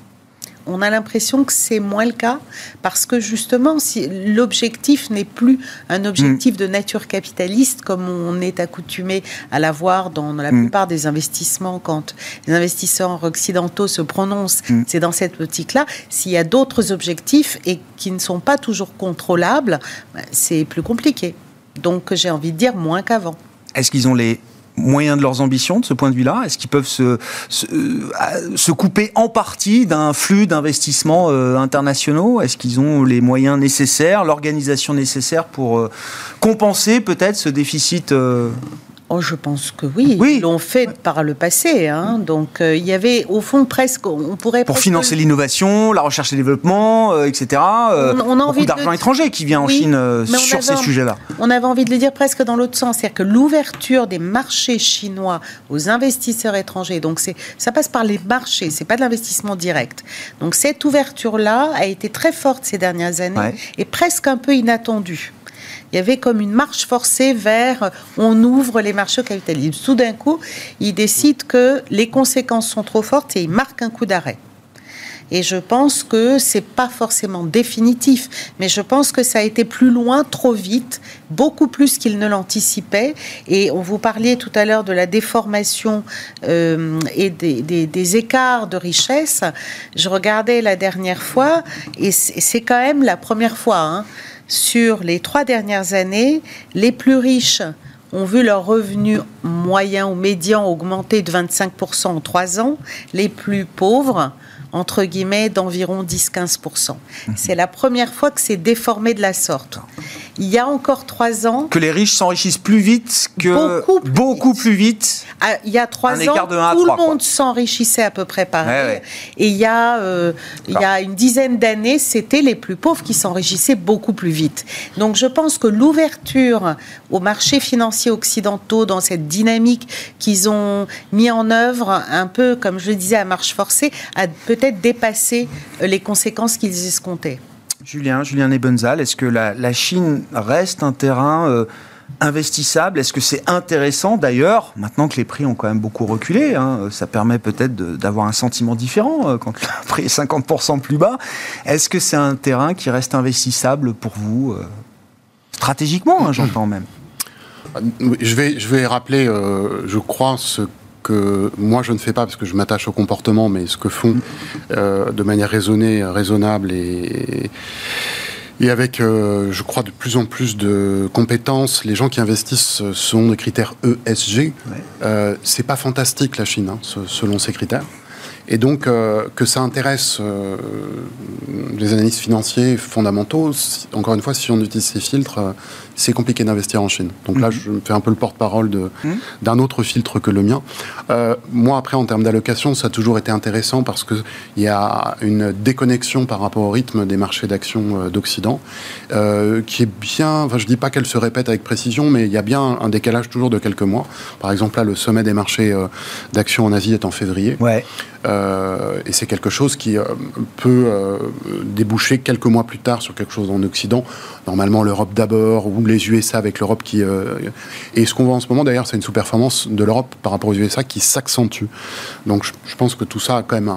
On a l'impression que c'est moins le cas parce que justement, si l'objectif n'est plus un Mm. objectif de nature capitaliste comme on est accoutumé à l'avoir dans la Mm. plupart des investissements quand les investisseurs occidentaux se prononcent, Mm. c'est dans cette optique-là. S'il y a d'autres objectifs et qui ne sont pas toujours contrôlables, ben, c'est plus compliqué. Donc j'ai envie de dire moins qu'avant. Est-ce qu'ils ont les moyens de leurs ambitions de ce point de vue-là? Est-ce qu'ils peuvent se, se, euh, couper en partie d'un flux d'investissements euh, internationaux? Est-ce qu'ils ont les moyens nécessaires, l'organisation nécessaire pour euh, compenser peut-être ce déficit Oh, je pense que oui. Oui. Ils l'ont fait par le passé. hein. Donc, euh, il y avait, au fond, presque, on pourrait... pour presque- financer l'innovation, la recherche et développement, euh, etc. euh, On- on a envie de- d'argent étranger qui vient en Oui, Chine euh, sur avait ces sujets-là. On avait envie de le dire presque dans l'autre sens, c'est-à-dire que l'ouverture des marchés chinois aux investisseurs étrangers, donc ça passe par les marchés, c'est pas de l'investissement direct. Donc cette ouverture-là a été très forte ces dernières années Ouais. et presque un peu inattendue. Il y avait comme une marche forcée vers on ouvre les marchés au capitalisme. Tout d'un coup, ils décident que les conséquences sont trop fortes et ils marquent un coup d'arrêt. Et je pense que c'est pas forcément définitif, mais je pense que ça a été plus loin, trop vite, beaucoup plus qu'ils ne l'anticipaient. Et on vous parlait tout à l'heure de la déformation euh, et des, écarts de richesse. Je regardais la dernière fois, et c'est c'est quand même la première fois hein, sur les trois dernières années, les plus riches ont vu leur revenu moyen ou médian augmenter de 25% en trois ans, les plus pauvres, entre guillemets, d'environ 10-15%. C'est la première fois que c'est déformé de la sorte. Il y a encore trois ans, Que les riches s'enrichissent plus vite que Beaucoup plus beaucoup vite. plus vite. ah, il y a trois ans, de un à tout trois, le monde s'enrichissait à peu près pareil. Ouais, ouais. Et il y, a, euh, il y a une dizaine d'années, c'était les plus pauvres qui s'enrichissaient beaucoup plus vite. Donc je pense que l'ouverture aux marchés financiers occidentaux dans cette dynamique qu'ils ont mis en œuvre, un peu comme je le disais à marche forcée, a peut-être dépassé euh, les conséquences qu'ils escomptaient. Julien, Julien Nebenzal, est-ce que la, la Chine reste un terrain euh, investissable? Est-ce que c'est intéressant d'ailleurs, maintenant que les prix ont quand même beaucoup reculé hein, Ça permet peut-être d'avoir un sentiment différent euh, quand le prix est 50% plus bas. Est-ce que c'est un terrain qui reste investissable pour vous euh, Stratégiquement, hein, j'entends même? Je vais, je vais rappeler, euh, je crois, ce que moi je ne fais pas parce que je m'attache au comportement, mais ce que font euh, de manière raisonnée, raisonnable et, et avec, euh, je crois, de plus en plus de compétences, les gens qui investissent euh, selon des critères ESG. Euh, c'est pas fantastique la Chine, hein, selon ces critères. Et donc, euh, que ça intéresse euh, les analystes financiers fondamentaux, si- encore une fois, si on utilise ces filtres, euh, c'est compliqué d'investir en Chine. Donc là, je me fais un peu le porte-parole de- d'un autre filtre que le mien. Euh, moi, après, en termes d'allocation, ça a toujours été intéressant parce qu'il y a une déconnexion par rapport au rythme des marchés d'actions euh, d'Occident, euh, qui est bien, enfin, je dis pas qu'elle se répète avec précision, mais il y a bien un décalage toujours de quelques mois. Par exemple, là, le sommet des marchés euh, d'actions en Asie est en février. Ouais. Et c'est quelque chose qui peut déboucher quelques mois plus tard sur quelque chose en Occident. Normalement, l'Europe d'abord, ou les USA avec l'Europe qui... Euh, et ce qu'on voit en ce moment, d'ailleurs, c'est une sous-performance de l'Europe par rapport aux USA qui s'accentue. Donc je, pense que tout ça, quand même,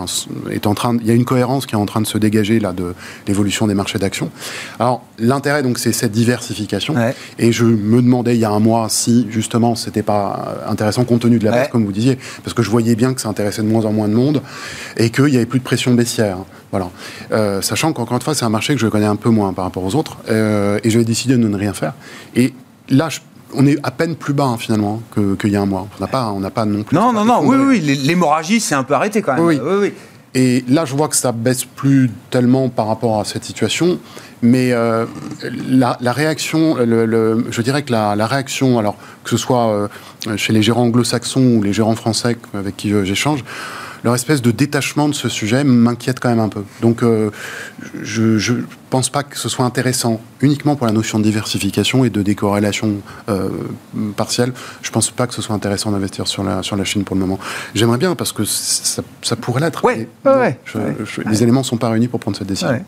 est en train... Il y a une cohérence qui est en train de se dégager là de l'évolution des marchés d'action. Alors, l'intérêt, donc, c'est cette diversification. Et je me demandais il y a un mois si, justement, c'était pas intéressant compte tenu de la base, comme vous disiez, parce que je voyais bien que ça intéressait de moins en moins de monde et qu'il n'y avait plus de pression baissière. Voilà. Euh, sachant qu'encore une fois, c'est un marché que je connais un peu moins par rapport aux autres, euh, et j'avais décidé de ne rien faire. Et là, on est à peine plus bas hein, finalement qu'il y a un mois. On n'a pas, on n'a pas non plus. Non, non, non. Oui, oui, l'hémorragie s'est un peu arrêtée quand même. Oui, oui. Et là, je vois que ça baisse plus tellement par rapport à cette situation. Mais euh, la, réaction, le, je dirais que la, la, réaction, alors que ce soit chez les gérants anglo-saxons ou les gérants français avec qui j'échange, leur espèce de détachement de ce sujet m'inquiète quand même un peu. Donc, euh, je ne pense pas que ce soit intéressant uniquement pour la notion de diversification et de décorrélation euh, partielle. Je ne pense pas que ce soit intéressant d'investir sur la, sur la Chine pour le moment. J'aimerais bien parce que ça, pourrait l'être. Ouais, ouais, Les éléments ne sont pas réunis pour prendre cette décision.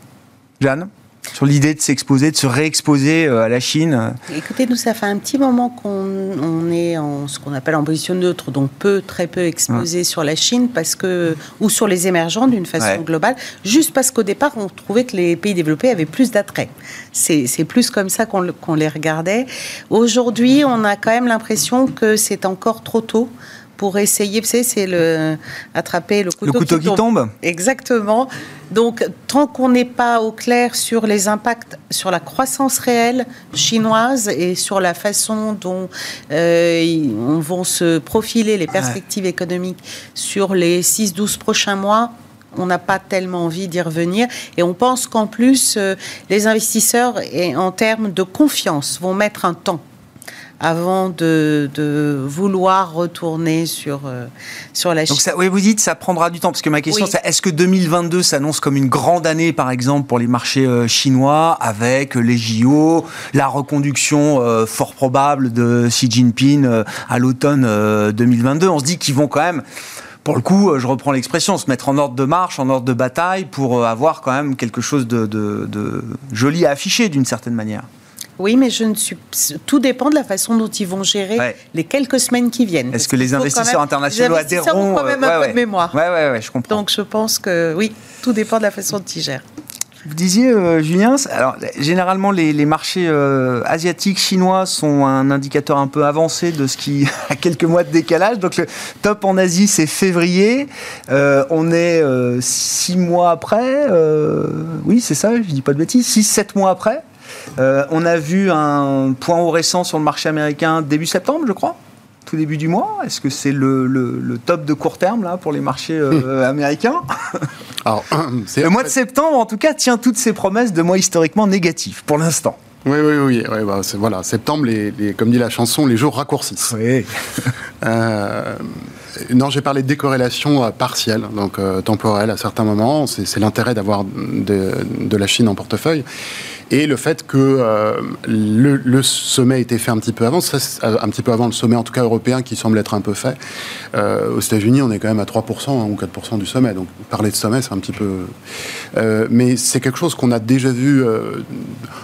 Jeanne? Sur l'idée de s'exposer, de se réexposer euh, à la Chine Écoutez, nous, ça fait un petit moment qu'on est en ce qu'on appelle en position neutre, donc peu, très peu exposé sur la Chine, parce que ou sur les émergents d'une façon globale, juste parce qu'au départ, on trouvait que les pays développés avaient plus d'attrait. C'est plus comme ça qu'on les regardait. Aujourd'hui, on a quand même l'impression que c'est encore trop tôt pour essayer, vous savez, c'est le attraper le couteau, qui, tombe. Exactement. Donc, tant qu'on n'est pas au clair sur les impacts sur la croissance réelle chinoise et sur la façon dont euh, vont se profiler les perspectives économiques sur les 6-12 prochains mois, on n'a pas tellement envie d'y revenir. Et on pense qu'en plus, euh, les investisseurs, et en termes de confiance, vont mettre un temps avant de, vouloir retourner sur, euh, sur la Chine. Donc ça, oui, vous dites ça prendra du temps, parce que ma question c'est est-ce que 2022 s'annonce comme une grande année, par exemple, pour les marchés euh, chinois, avec les JO, la reconduction euh, fort probable de Xi Jinping à l'automne 2022 On se dit qu'ils vont quand même pour le coup, je reprends l'expression, se mettre en ordre de marche, en ordre de bataille, pour avoir quand même quelque chose de, de joli à afficher d'une certaine manière. Oui, mais je ne suis. Tout dépend de la façon dont ils vont gérer les quelques semaines qui viennent. Est-ce que les investisseurs internationaux les investisseurs adhéreront ont quand même un peu de mémoire. Ouais, ouais, ouais, je comprends. Donc je pense que oui, tout dépend de la façon dont ils gèrent. Vous disiez, euh, Julien, alors généralement les, marchés euh, asiatiques, chinois sont un indicateur un peu avancé de ce qui a quelques mois de décalage. Donc le top en Asie, c'est février. Euh, on est six mois après. oui, c'est ça, je dis pas de bêtises. Six, sept mois après. Euh, on a vu un point haut récent sur le marché américain début septembre, je crois tout début du mois Est-ce que c'est le, top de court terme là pour les marchés euh, américains? Alors, Le mois de septembre, en tout cas, tient toutes ces promesses de mois historiquement négatifs pour l'instant. Oui, oui, oui. Bah, voilà, septembre, les, comme dit la chanson, les jours raccourcissent. Oui. Euh, non, j'ai parlé de décorrélation partielle, donc temporelle à certains moments. C'est l'intérêt d'avoir de, la Chine en portefeuille et le fait que euh, le, sommet a été fait un petit peu avant, euh, un petit peu avant le sommet en tout cas européen qui semble être un peu fait. Euh, aux États-Unis, on est quand même à 3% hein, ou 4% du sommet, donc parler de sommet, c'est un petit peu. mais c'est quelque chose qu'on a déjà vu,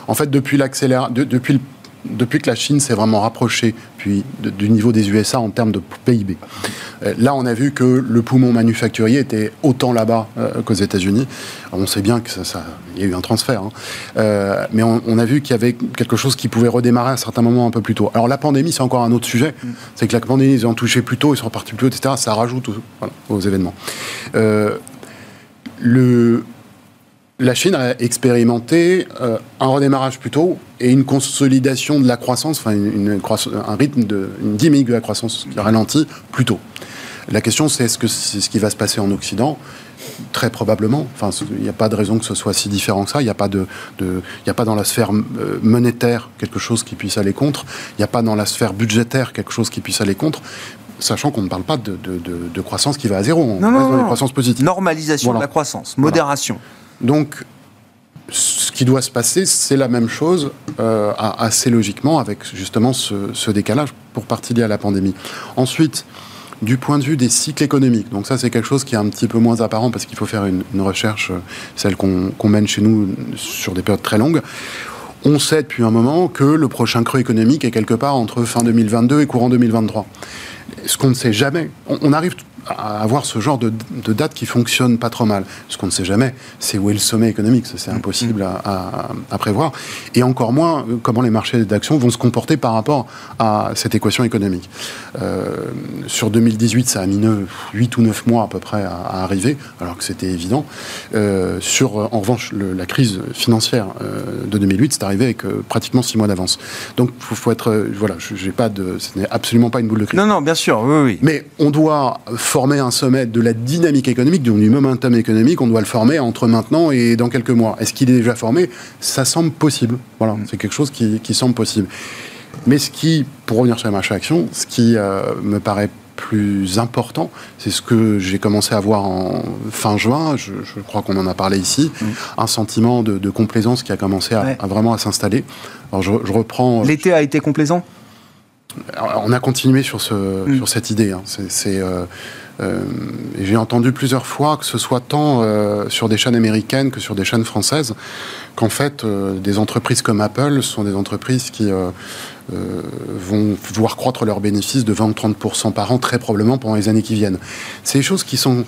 en fait, depuis l'accélération, depuis le depuis que la Chine s'est vraiment rapprochée puis, du niveau des USA en termes de PIB. Euh, là, on a vu que le poumon manufacturier était autant là-bas euh, qu'aux États-Unis. On sait bien qu'il ça, y a eu un transfert, hein. euh, mais on, a vu qu'il y avait quelque chose qui pouvait redémarrer à un certain moment un peu plus tôt. Alors la pandémie, c'est encore un autre sujet. C'est que la pandémie, ils ont touché plus tôt, ils sont repartis plus tôt, etc. Ça rajoute aux événements. le, la Chine a expérimenté euh, un redémarrage plus tôt et une consolidation de la croissance, enfin une, un rythme de une dynamique de la croissance qui ralentit plus tôt. La question, c'est est-ce que c'est ce qui va se passer en Occident? Très probablement. Enfin, il n'y a pas de raison que ce soit si différent que ça. Il n'y a pas de, il a pas dans la sphère euh, monétaire quelque chose qui puisse aller contre. Il n'y a pas dans la sphère budgétaire quelque chose qui puisse aller contre sachant qu'on ne parle pas de, de, croissance qui va à zéro. non, non, non. croissance positive. Normalisation de la croissance, modération. Donc, ce qui doit se passer, c'est la même chose euh, assez logiquement avec justement ce, décalage pour partie lié à la pandémie. Ensuite, du point de vue des cycles économiques. Donc ça, c'est quelque chose qui est un petit peu moins apparent parce qu'il faut faire une, recherche, euh, celle qu'on mène chez nous sur des périodes très longues. On sait depuis un moment que le prochain creux économique est quelque part entre fin 2022 et courant 2023. Ce qu'on ne sait jamais, on arrive à avoir ce genre de, de, date qui fonctionne pas trop mal. Ce qu'on ne sait jamais, c'est où est le sommet économique. c'est mm. impossible à, à, prévoir. Et encore moins euh, comment les marchés d'actions vont se comporter par rapport à cette équation économique. Euh, sur 2018, ça a mis 8 ou 9 mois à peu près à, arriver, alors que c'était évident. Euh, sur, en revanche, la crise financière euh, de 2008, c'est arrivé avec pratiquement 6 mois d'avance. Donc, il faut, être... voilà, j'ai pas de... Ce n'est absolument pas une boule de crise. Non, non, bien sûr, oui, oui. Mais on doit former un sommet de la dynamique économique, du momentum économique, on doit le former entre maintenant et dans quelques mois. Est-ce qu'il est déjà formé? Ça semble possible. Voilà, c'est quelque chose qui, semble possible. Mais ce qui, pour revenir sur les marchés actions, ce qui euh, me paraît plus important, c'est ce que j'ai commencé à voir en fin juin, je, crois qu'on en a parlé ici, mm. un sentiment de, complaisance qui a commencé à, vraiment à s'installer. Alors je, je reprends... L'été a été complaisant? On a continué sur, ce, mm. sur cette idée. Hein. C'est, euh, euh, j'ai entendu plusieurs fois que ce soit tant euh, sur des chaînes américaines que sur des chaînes françaises, qu'en fait, des entreprises comme Apple sont des entreprises qui vont voir croître leurs bénéfices de 20 ou 30% par an, très probablement pendant les années qui viennent. C'est des choses qui sont,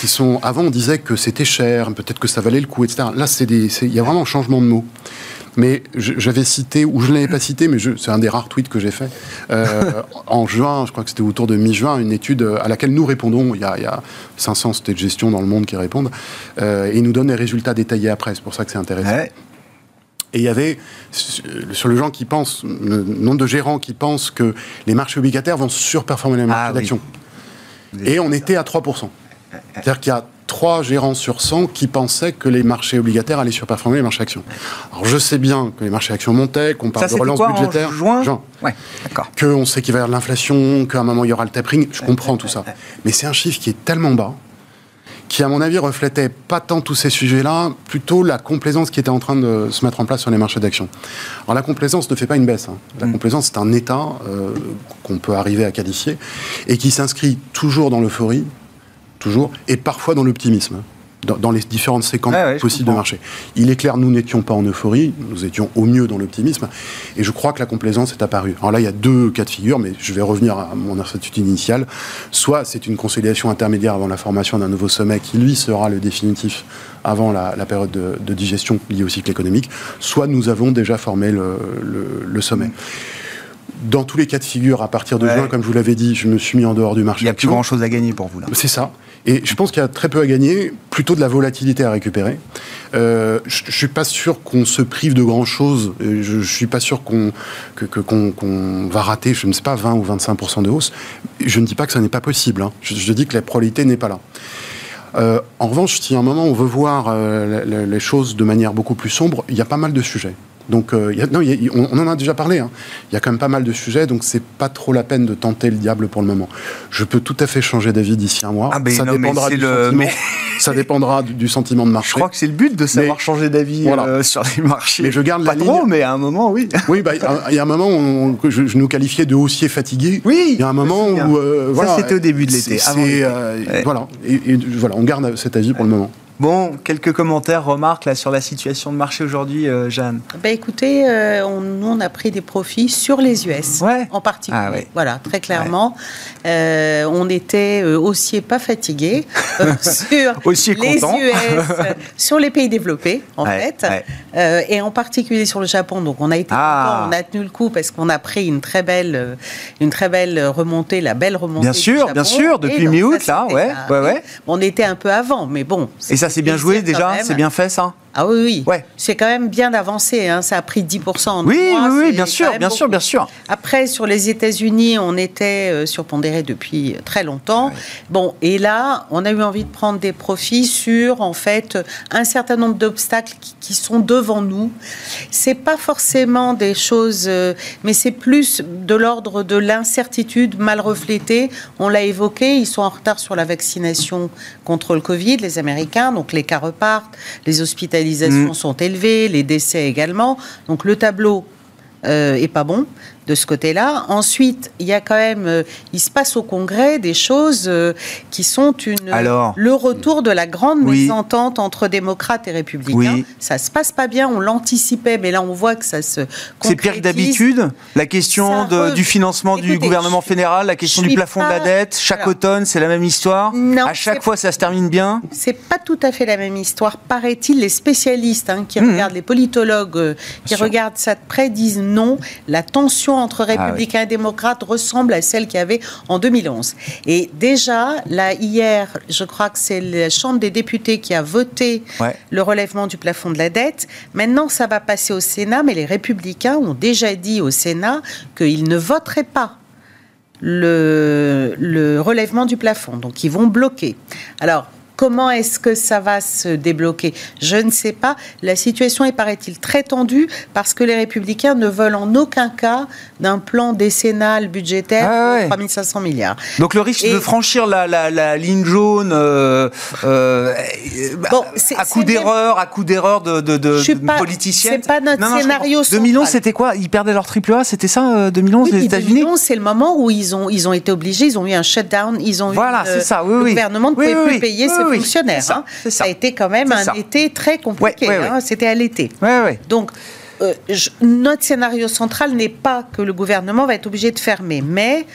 qui sont... Avant, on disait que c'était cher, peut-être que ça valait le coup, etc. Là, il y a vraiment un changement de mots. Mais j'avais cité, ou je ne l'avais pas cité, mais c'est un des rares tweets que j'ai fait, euh, en juin, je crois que c'était autour de mi-juin, une étude à laquelle nous répondons. Il y a, il y a 500 sociétés de gestion dans le monde qui répondent. Euh, et ils nous donnent les résultats détaillés après. C'est pour ça que c'est intéressant. Et il y avait, sur le gens qui pensent, le nombre de gérants qui pensent que les marchés obligataires vont surperformer les marchés ah d'actions. Et on était à 3%. C'est-à-dire qu'il y a trois gérants sur 100 qui pensaient que les marchés obligataires allaient surperformer les marchés actions. Alors je sais bien que les marchés actions montaient, qu'on parle de relance budgétaire. En juin. Ouais, Qu'on sait qu'il va y avoir de l'inflation, qu'à un moment il y aura le tapering. Je comprends tout ça. Mais c'est un chiffre qui est tellement bas qui, à mon avis, reflétait pas tant tous ces sujets-là, plutôt la complaisance qui était en train de se mettre en place sur les marchés d'actions. Alors la complaisance ne fait pas une baisse. Hein. La mm. complaisance, c'est un état euh, qu'on peut arriver à qualifier et qui s'inscrit toujours dans l'euphorie, toujours, et parfois dans l'optimisme. Dans, les différentes séquences possibles de marché. Il est clair, nous n'étions pas en euphorie, nous étions au mieux dans l'optimisme, et je crois que la complaisance est apparue. Alors là, il y a deux cas de figure, mais je vais revenir à mon incertitude initiale. Soit c'est une consolidation intermédiaire avant la formation d'un nouveau sommet qui, lui, sera le définitif avant la, période de, digestion liée au cycle économique, soit nous avons déjà formé le, sommet dans tous les cas de figure, à partir de juin, comme je vous l'avais dit, je me suis mis en dehors du marché. Il n'y a plus grand-chose à gagner pour vous là. C'est ça. Et je pense qu'il y a très peu à gagner, plutôt de la volatilité à récupérer. Euh, je ne suis pas sûr qu'on se prive de grand-chose. Je ne suis pas sûr qu'on va rater, je ne sais pas, 20 ou 25% de hausse. Je ne dis pas que ça n'est pas possible. Hein. Je, dis que la probabilité n'est pas là. Euh, en revanche, si à un moment on veut voir euh, les choses de manière beaucoup plus sombre, il y a pas mal de sujets. Donc, euh, non, on, en a déjà parlé. Hein. Il y a quand même pas mal de sujets, donc c'est pas trop la peine de tenter le diable pour le moment. Je peux tout à fait changer d'avis d'ici un mois. Ah, ça, dépendra du sentiment, ça dépendra du, sentiment de marché. Je crois que c'est le but de savoir changer d'avis euh, sur les marchés. Mais je garde pas la trop, mais à un moment, oui. Oui, bah, il y a un moment où je, nous qualifiais de haussiers fatigués. Oui. Il y a un moment où euh, voilà, c'était au début de l'été. Voilà, et, voilà, on garde cet avis pour le moment. Bon, quelques commentaires, remarques là, sur la situation de marché aujourd'hui, euh, Jeanne ben Écoutez, euh, on, nous, on a pris des profits sur les US en particulier. Ah, Voilà, très clairement. Euh, on était aussi pas fatigués sur les US, sur les pays développés, en fait. et en particulier sur le Japon. Donc, on a été ah. on a tenu le coup parce qu'on a pris une très belle, une très belle remontée, la belle remontée. Bien sûr, bien sûr, depuis mi-août, là, ouais, ouais, ouais. On était un peu avant, mais bon. Et ça c'est bien joué déjà, c'est bien fait ça? Ah oui, oui. Ouais. C'est quand même bien avancé. Hein. Ça a pris 10% en Oui, oui, oui, bien sûr, bien sûr, bien sûr. Après, sur les États-Unis, on était euh, surpondéré depuis très longtemps. Bon, et là, on a eu envie de prendre des profits sur, en fait, un certain nombre d'obstacles qui, sont devant nous. C'est pas forcément des choses, euh, mais c'est plus de l'ordre de l'incertitude mal reflétée. On l'a évoqué, ils sont en retard sur la vaccination contre le Covid, les Américains, donc les cas repartent, les hospitalisations mm. sont élevées, les décès également. Donc le tableau euh, est pas bon. De ce côté-là. Ensuite, il y a quand même, euh, il se passe au Congrès des choses euh, qui sont une, Alors le retour de la grande Oui. mésentente entre démocrates et républicains. Oui. Ça se passe pas bien, on l'anticipait, mais là on voit que ça se C'est pire que d'habitude. La question Ça de- re- du financement du gouvernement je- fédéral, la question du plafond de la dette, chaque Alors- automne, c'est la même histoire. Non, à chaque fois, ça se termine bien. C'est pas tout à fait la même histoire. Paraît-il, les spécialistes hein, qui Mhm. regardent, les politologues euh, qui sûr. regardent ça de près disent non. La tension entre Ah républicains et démocrates ressemble à celle qu'il y avait en 2011. Et déjà, là, hier, je crois que c'est la Chambre des députés qui a voté Ouais. le relèvement du plafond de la dette. Maintenant, ça va passer au Sénat, mais les républicains ont déjà dit au Sénat qu'ils ne voteraient pas le, le relèvement du plafond. Donc, ils vont bloquer. Alors, comment est-ce que ça va se débloquer? Je ne sais pas. La situation est, paraît-il, très tendue parce que les républicains ne veulent en aucun cas d'un plan décennal budgétaire Ah ouais. de 3500 milliards. Donc le risque Et- de franchir la, la- la ligne jaune euh, euh, Bon, à- coup d'erreur, à coup d'erreur de, de, de, Je suis de pas- politicienne. c'est pas notre Non, non, je scénario comprends. 2011, central. c'était quoi? Ils perdaient leur triple A, c'était ça euh, 2011 Oui, les puis États-Unis? 2011, c'est le moment où ils ont, ils ont été obligés, ils ont eu un shutdown, ils ont Voilà, eu c'est ça, oui, le oui. gouvernement ne Oui, pouvait oui, plus oui. payer Oui, ses oui. fonctionnaires. Ça, hein. ça. a été quand même un ça. été très compliqué. Ouais, ouais, hein. C'était à l'été. Donc, euh, je- notre scénario central n'est pas que le gouvernement va être obligé de fermer, mais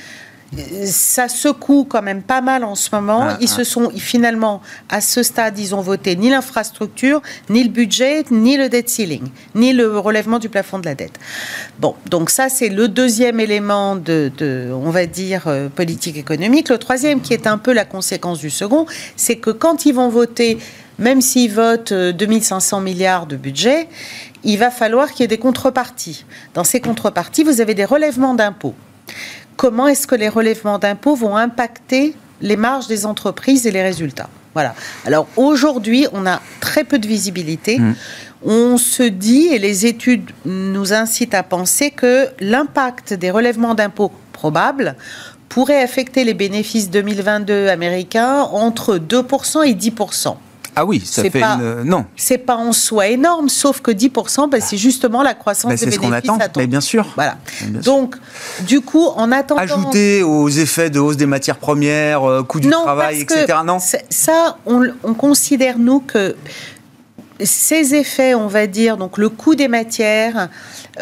ça secoue quand même pas mal en ce moment. Ah, ils ah. se sont ils- finalement à ce stade, ils ont voté ni l'infrastructure, ni le budget, ni le debt ceiling, ni le relèvement du plafond de la dette. Bon, donc ça c'est le deuxième élément de, de, on va dire euh, politique économique. Le troisième, qui est un peu la conséquence du second, c'est que quand ils vont voter même s'ils votent euh, 2500 milliards de budget, il va falloir qu'il y ait des contreparties. Dans ces contreparties, vous avez des relèvements d'impôts. Comment est-ce que les relèvements d'impôts vont impacter les marges des entreprises et les résultats Voilà. Alors aujourd'hui, on a très peu de visibilité. On se dit, et les études nous incitent à penser que l'impact des relèvements d'impôts probables pourrait affecter les bénéfices 2022 américains entre 2% et 10%. Ah oui, ça C'est fait pas- une... Non, C'est pas en soi énorme, sauf que 10%, ben, c'est justement la croissance Bah, des c'est ce qu'on bénéfices attend. Mais bien sûr. Voilà. Mais bien sûr. Donc, du coup, en attendant... Ajouter aux effets de hausse des matières premières, euh, coût du non, travail, parce que etc. Non Ça, on, on considère, nous, que ces effets, on va dire, donc le coût des matières,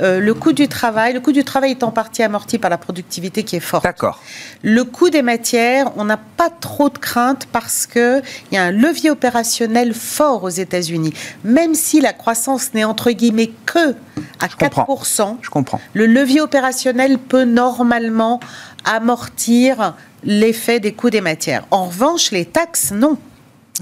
euh, le coût du travail, le coût du travail est en partie amorti par la productivité qui est forte. D'accord. Le coût des matières, on n'a pas trop de crainte parce que il y a un levier opérationnel fort aux États-Unis. Même si la croissance n'est entre guillemets que à comprends. 4%, Je comprends. le levier opérationnel peut normalement amortir l'effet des coûts des matières. En revanche, les taxes, non.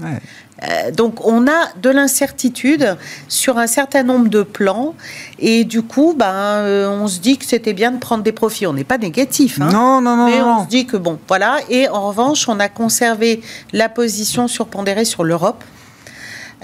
Ouais. Euh, donc on a de l'incertitude sur un certain nombre de plans et du coup ben, euh, on se dit que c'était bien de prendre des profits. On n'est pas négatif. hein. Non, non, non, Mais non. on se dit que bon, voilà. Et en revanche, on a conservé la position surpondérée sur l'Europe,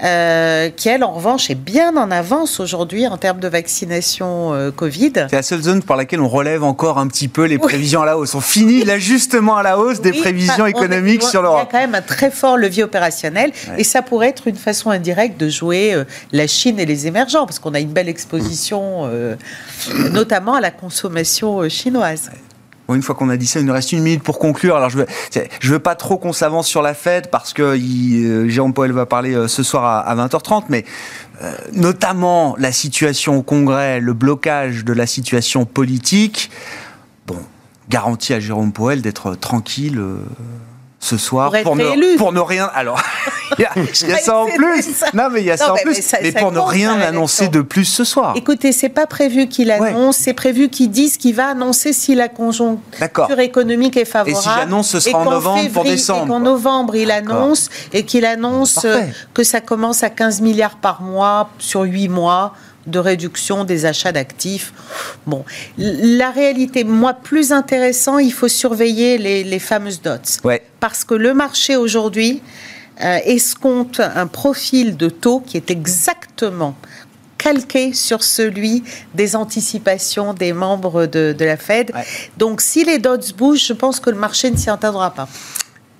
euh, qui elle, en revanche, est bien en avance aujourd'hui en termes de vaccination euh, Covid. C'est la seule zone pour laquelle on relève encore un petit peu les prévisions à la hausse. On finit l'ajustement à la hausse des prévisions est- économiques on- sur Il y a l'Europe. quand même un très fort levier opérationnel et ça pourrait être une façon indirecte de jouer euh, la Chine et les émergents parce qu'on a une belle exposition, notamment à la consommation chinoise. Une fois qu'on a dit ça, il nous reste une minute pour conclure. Alors, je veux, je veux pas trop qu'on s'avance sur la Fed parce que euh, Jérôme Powell va parler euh, ce soir à, à 20h30, mais euh, notamment la situation au Congrès, le blocage de la situation politique. Bon, garantie à Jérôme Powell d'être tranquille. euh, ce soir Pour ne, réélu. pour ne rien alors il y a, il y a ça en plus ça. non mais il y a Non, ça en mais- plus mais ça- mais ça pour ne rien annoncer de plus ce soir Écoutez, c'est pas prévu qu'il annonce, c'est prévu qu'il dise qu'il va annoncer si la conjoncture économique est favorable. Et si j'annonce, ce sera en novembre pour décembre, Et qu'en novembre, il annonce et qu'il annonce Parfait. euh, que ça commence à 15 milliards par mois sur 8 mois de réduction des achats d'actifs. Bon, la réalité, moi, plus intéressant, il faut surveiller les, les fameuses dots. ouais Parce que le marché aujourd'hui euh, escompte un profil de taux qui est exactement calqué sur celui des anticipations des membres de, de la Fed. Ouais. Donc si les dots bougent, je pense que le marché ne s'y entendra pas.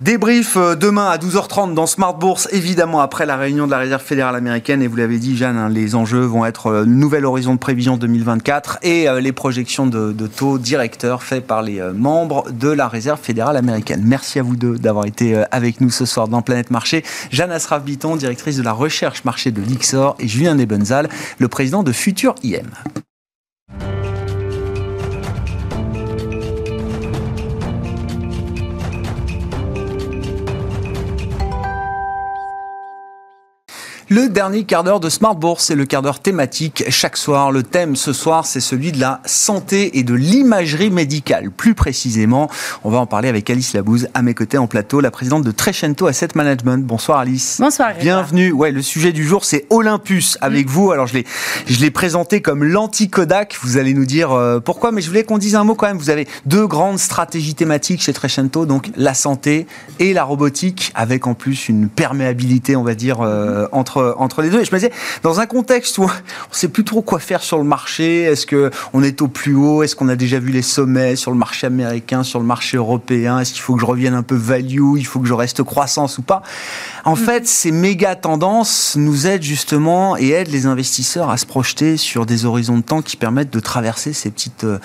Débrief euh, demain à 12h30 dans Smart Bourse, évidemment après la réunion de la Réserve fédérale américaine. Et vous l'avez dit, Jeanne, hein, les enjeux vont être euh, nouvel horizon de prévision 2024 et euh, les projections de, taux directeurs faits par les membres de la Réserve fédérale américaine. Merci à vous deux d'avoir été avec nous ce soir dans Planète Marché. Jeanne Asraf-Biton, directrice de la recherche marché de l'IXOR, et Julien Nebenzal, le président de Futur IM. Le dernier quart d'heure de Smart Bourse, c'est le quart d'heure thématique chaque soir. Le thème ce soir, c'est celui de la santé et de l'imagerie médicale. Plus précisément, on va en parler avec Alice Labouze à mes côtés en plateau, la présidente de Trecento Asset Management. Bonsoir Alice. Bonsoir. Bienvenue. Ouais, le sujet du jour, c'est Olympus avec mm. vous. Alors je l'ai, je l'ai présenté comme l'anti-Kodak. Vous allez nous dire euh, pourquoi, mais je voulais qu'on dise un mot quand même. Vous avez deux grandes stratégies thématiques chez Trecento, donc la santé et la robotique, avec en plus une perméabilité, on va dire, euh, entre entre, les deux. Et je me disais, dans un contexte où on ne sait plus trop quoi faire sur le marché, est-ce qu'on est au plus haut Est-ce qu'on a déjà vu les sommets sur le marché américain, sur le marché européen Est-ce qu'il faut que je revienne un peu value Il faut que je reste croissance ou pas? En mm. fait, ces méga tendances nous aident justement et aident les investisseurs à se projeter sur des horizons de temps qui permettent de traverser ces petites, euh,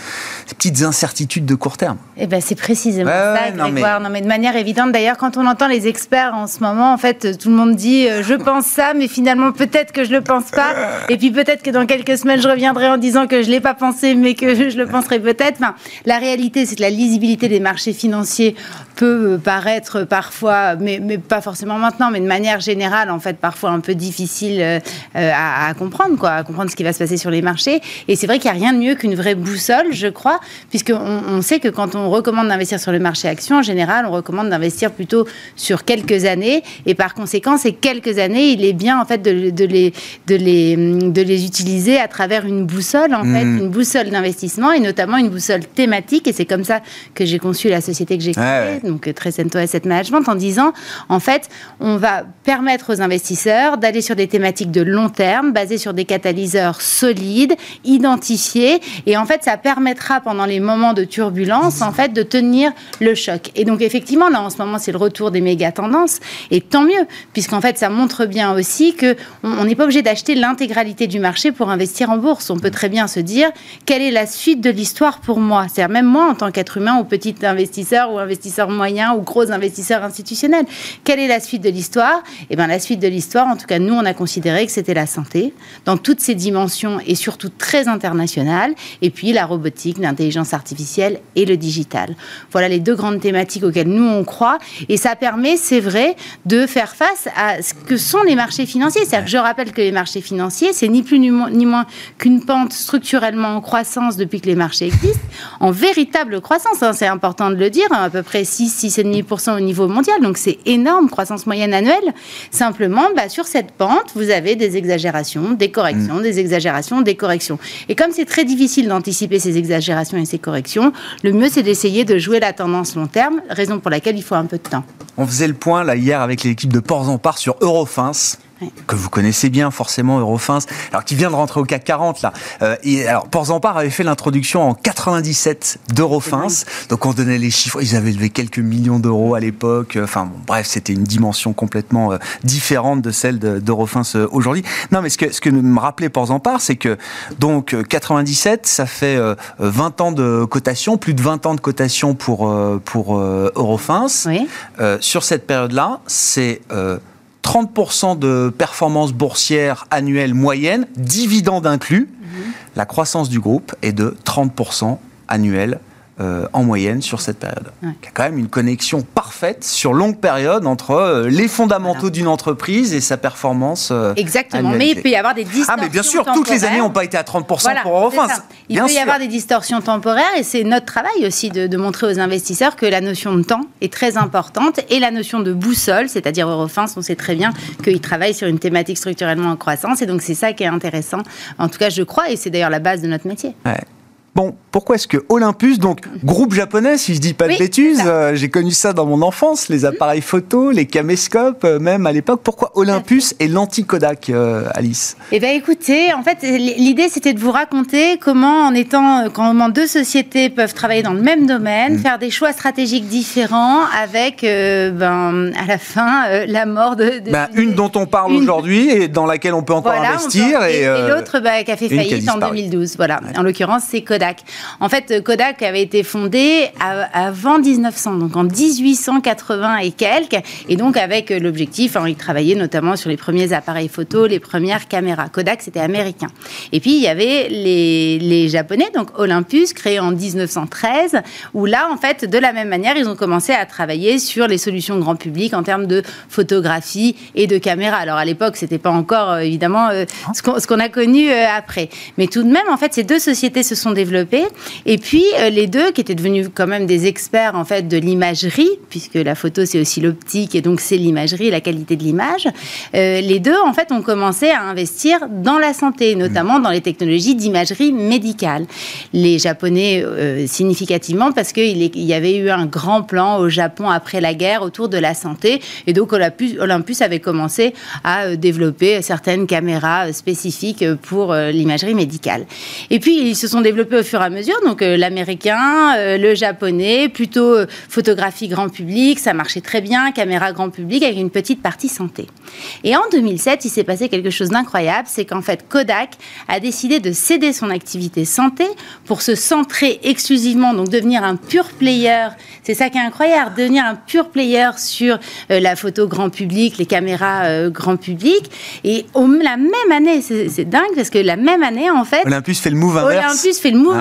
petites incertitudes de court terme. Eh ben, c'est précisément ça, non, mais... non mais... de manière évidente. D'ailleurs, quand on entend les experts en ce moment, en fait, tout le monde dit euh, je pense ça, mais finalement peut-être que je le pense pas. Et puis peut-être que dans quelques semaines, je reviendrai en disant que je l'ai pas pensé, mais que je le penserai peut-être. La réalité, c'est que la lisibilité des marchés financiers peut paraître parfois, mais, mais, pas forcément maintenant, mais de manière générale, en fait, parfois un peu difficile euh, à, comprendre, quoi, à comprendre ce qui va se passer sur les marchés. Et c'est vrai qu'il n'y a rien de mieux qu'une vraie boussole, je crois, puisqu'on on sait que quand on recommande d'investir sur le marché action, en général, on recommande d'investir plutôt sur quelques années. Et par conséquent, ces quelques années, il est bien, en fait, de, les, de, les, de les utiliser à travers une boussole, en fait, mmh. une boussole d'investissement et notamment une boussole thématique. Et c'est comme ça que j'ai conçu la société que j'ai créée, donc Trecento Asset Management, en disant, en fait, on va permettre aux investisseurs d'aller sur des thématiques de long terme, basées sur des catalyseurs solides, identifiés. Et en fait, ça permettra pendant les moments de turbulence, en fait, de tenir le choc. Et donc, effectivement, là, en ce moment, c'est le retour des méga tendances. Et tant mieux, puisqu'en fait, ça montre bien aussi que on n'est pas obligé d'acheter l'intégralité du marché pour investir en bourse. On peut très bien se dire quelle est la suite de l'histoire pour moi? C'est-à-dire même moi en tant qu'être humain ou petit investisseur ou investisseur moyen ou gros investisseur institutionnel. Quelle est la suite de l'histoire? Eh bien la suite de l'histoire, en tout cas nous on a considéré que c'était la santé dans toutes ses dimensions et surtout très internationales. Et puis la robotique, l'intelligence artificielle et le digital. Voilà les deux grandes thématiques auxquelles nous on croit. Et ça permet, c'est vrai, de faire face à ce que sont les marchés financiers je rappelle que les marchés financiers, c'est ni plus ni moins, qu'une pente structurellement en croissance depuis que les marchés existent, en véritable croissance. Hein, c'est important de le dire, à peu près 6-6,5% au niveau mondial. Donc c'est énorme, croissance moyenne annuelle. Simplement, bah, sur cette pente, vous avez des exagérations, des corrections, mm. des exagérations, des corrections. Et comme c'est très difficile d'anticiper ces exagérations et ces corrections, le mieux c'est d'essayer de jouer la tendance long terme, raison pour laquelle il faut un peu de temps. On faisait le point là hier avec l'équipe de Ports en Part sur Eurofins que vous connaissez bien forcément, Eurofins, alors qui vient de rentrer au CAC 40 là. Euh, et, alors Ports avait fait l'introduction en 97 d'Eurofins, donc on donnait les chiffres, ils avaient levé quelques millions d'euros à l'époque. Enfin bref, c'était une dimension complètement euh, différente de celle d'Eurofins euh, aujourd'hui. Non, mais ce que ce que me rappelait Ports c'est que donc 97, ça fait 20 ans de cotation, plus de 20 ans de cotation pour pour Eurofins. Oui. Sur cette période-là, c'est 30% de performance boursière annuelle moyenne, dividende inclus. Mhm. La croissance du groupe est de 30% annuelle euh, en moyenne sur cette période. Il y a quand même une connexion parfaite sur longue période entre euh, les fondamentaux d'une entreprise et sa performance. Euh, Exactement, mais il peut y avoir des distorsions. Ah, mais bien sûr, toutes les années n'ont pas été à 30% pour Eurofins. Il peut y avoir des distorsions temporaires et c'est notre travail aussi de, de, montrer aux investisseurs que la notion de temps est très importante et la notion de boussole, c'est-à-dire Eurofins, on sait très bien qu'ils travaillent sur une thématique structurellement en croissance et donc c'est ça qui est intéressant. En tout cas, je crois et c'est d'ailleurs la base de notre métier. Ouais. Bon, pourquoi est-ce que Olympus, donc groupe japonais, si je dis pas de bêtises, euh, j'ai connu ça dans mon enfance, les appareils photo, les caméscopes, euh, même à l'époque. Pourquoi Olympus et l'anti-Kodak, euh, Alice? Eh bien, écoutez, en fait, l'idée c'était de vous raconter comment, en étant, comment deux sociétés peuvent travailler dans le même domaine, mm. faire des choix stratégiques différents, avec, ben, à la fin, la mort de. Ben, une dont on parle aujourd'hui et dans laquelle on peut encore investir, et, l'autre bah, qui a fait faillite en 2012. Voilà. En l'occurrence, c'est Kodak. En fait, Kodak avait été fondé avant 1900, donc en 1880 et quelques, et donc avec l'objectif, hein, il travaillait notamment sur les premiers appareils photo, les premières caméras. Kodak, c'était américain. Et puis, il y avait les, les Japonais, donc Olympus, créé en 1913, où là, en fait, de la même manière, ils ont commencé à travailler sur les solutions grand public en termes de photographie et de caméra. Alors, à l'époque, c'était pas encore, euh, évidemment, euh, ce qu'on a connu euh, après. Mais tout de même, en fait, ces deux sociétés se sont développées et puis euh, les deux, qui étaient devenus quand même des experts en fait de l'imagerie, puisque la photo c'est aussi l'optique et donc c'est l'imagerie, la qualité de l'image. Euh, les deux en fait ont commencé à investir dans la santé, notamment dans les technologies d'imagerie médicale. Les Japonais euh, significativement parce qu'il y avait eu un grand plan au Japon après la guerre autour de la santé et donc Olympus, Olympus avait commencé à développer certaines caméras spécifiques pour l'imagerie médicale. Et puis ils se sont développés fur et à mesure. Donc euh, l'américain, euh, le japonais, plutôt euh, photographie grand public, ça marchait très bien, caméra grand public avec une petite partie santé. Et en 2007, il s'est passé quelque chose d'incroyable, c'est qu'en fait Kodak a décidé de céder son activité santé pour se centrer exclusivement, donc devenir un pur player. C'est ça qui est incroyable, devenir un pur player sur la photo grand public, les caméras grand public. Et au, la même année, c'est dingue parce que la même année en fait, Olympus fait le move inverse. Olympus fait le move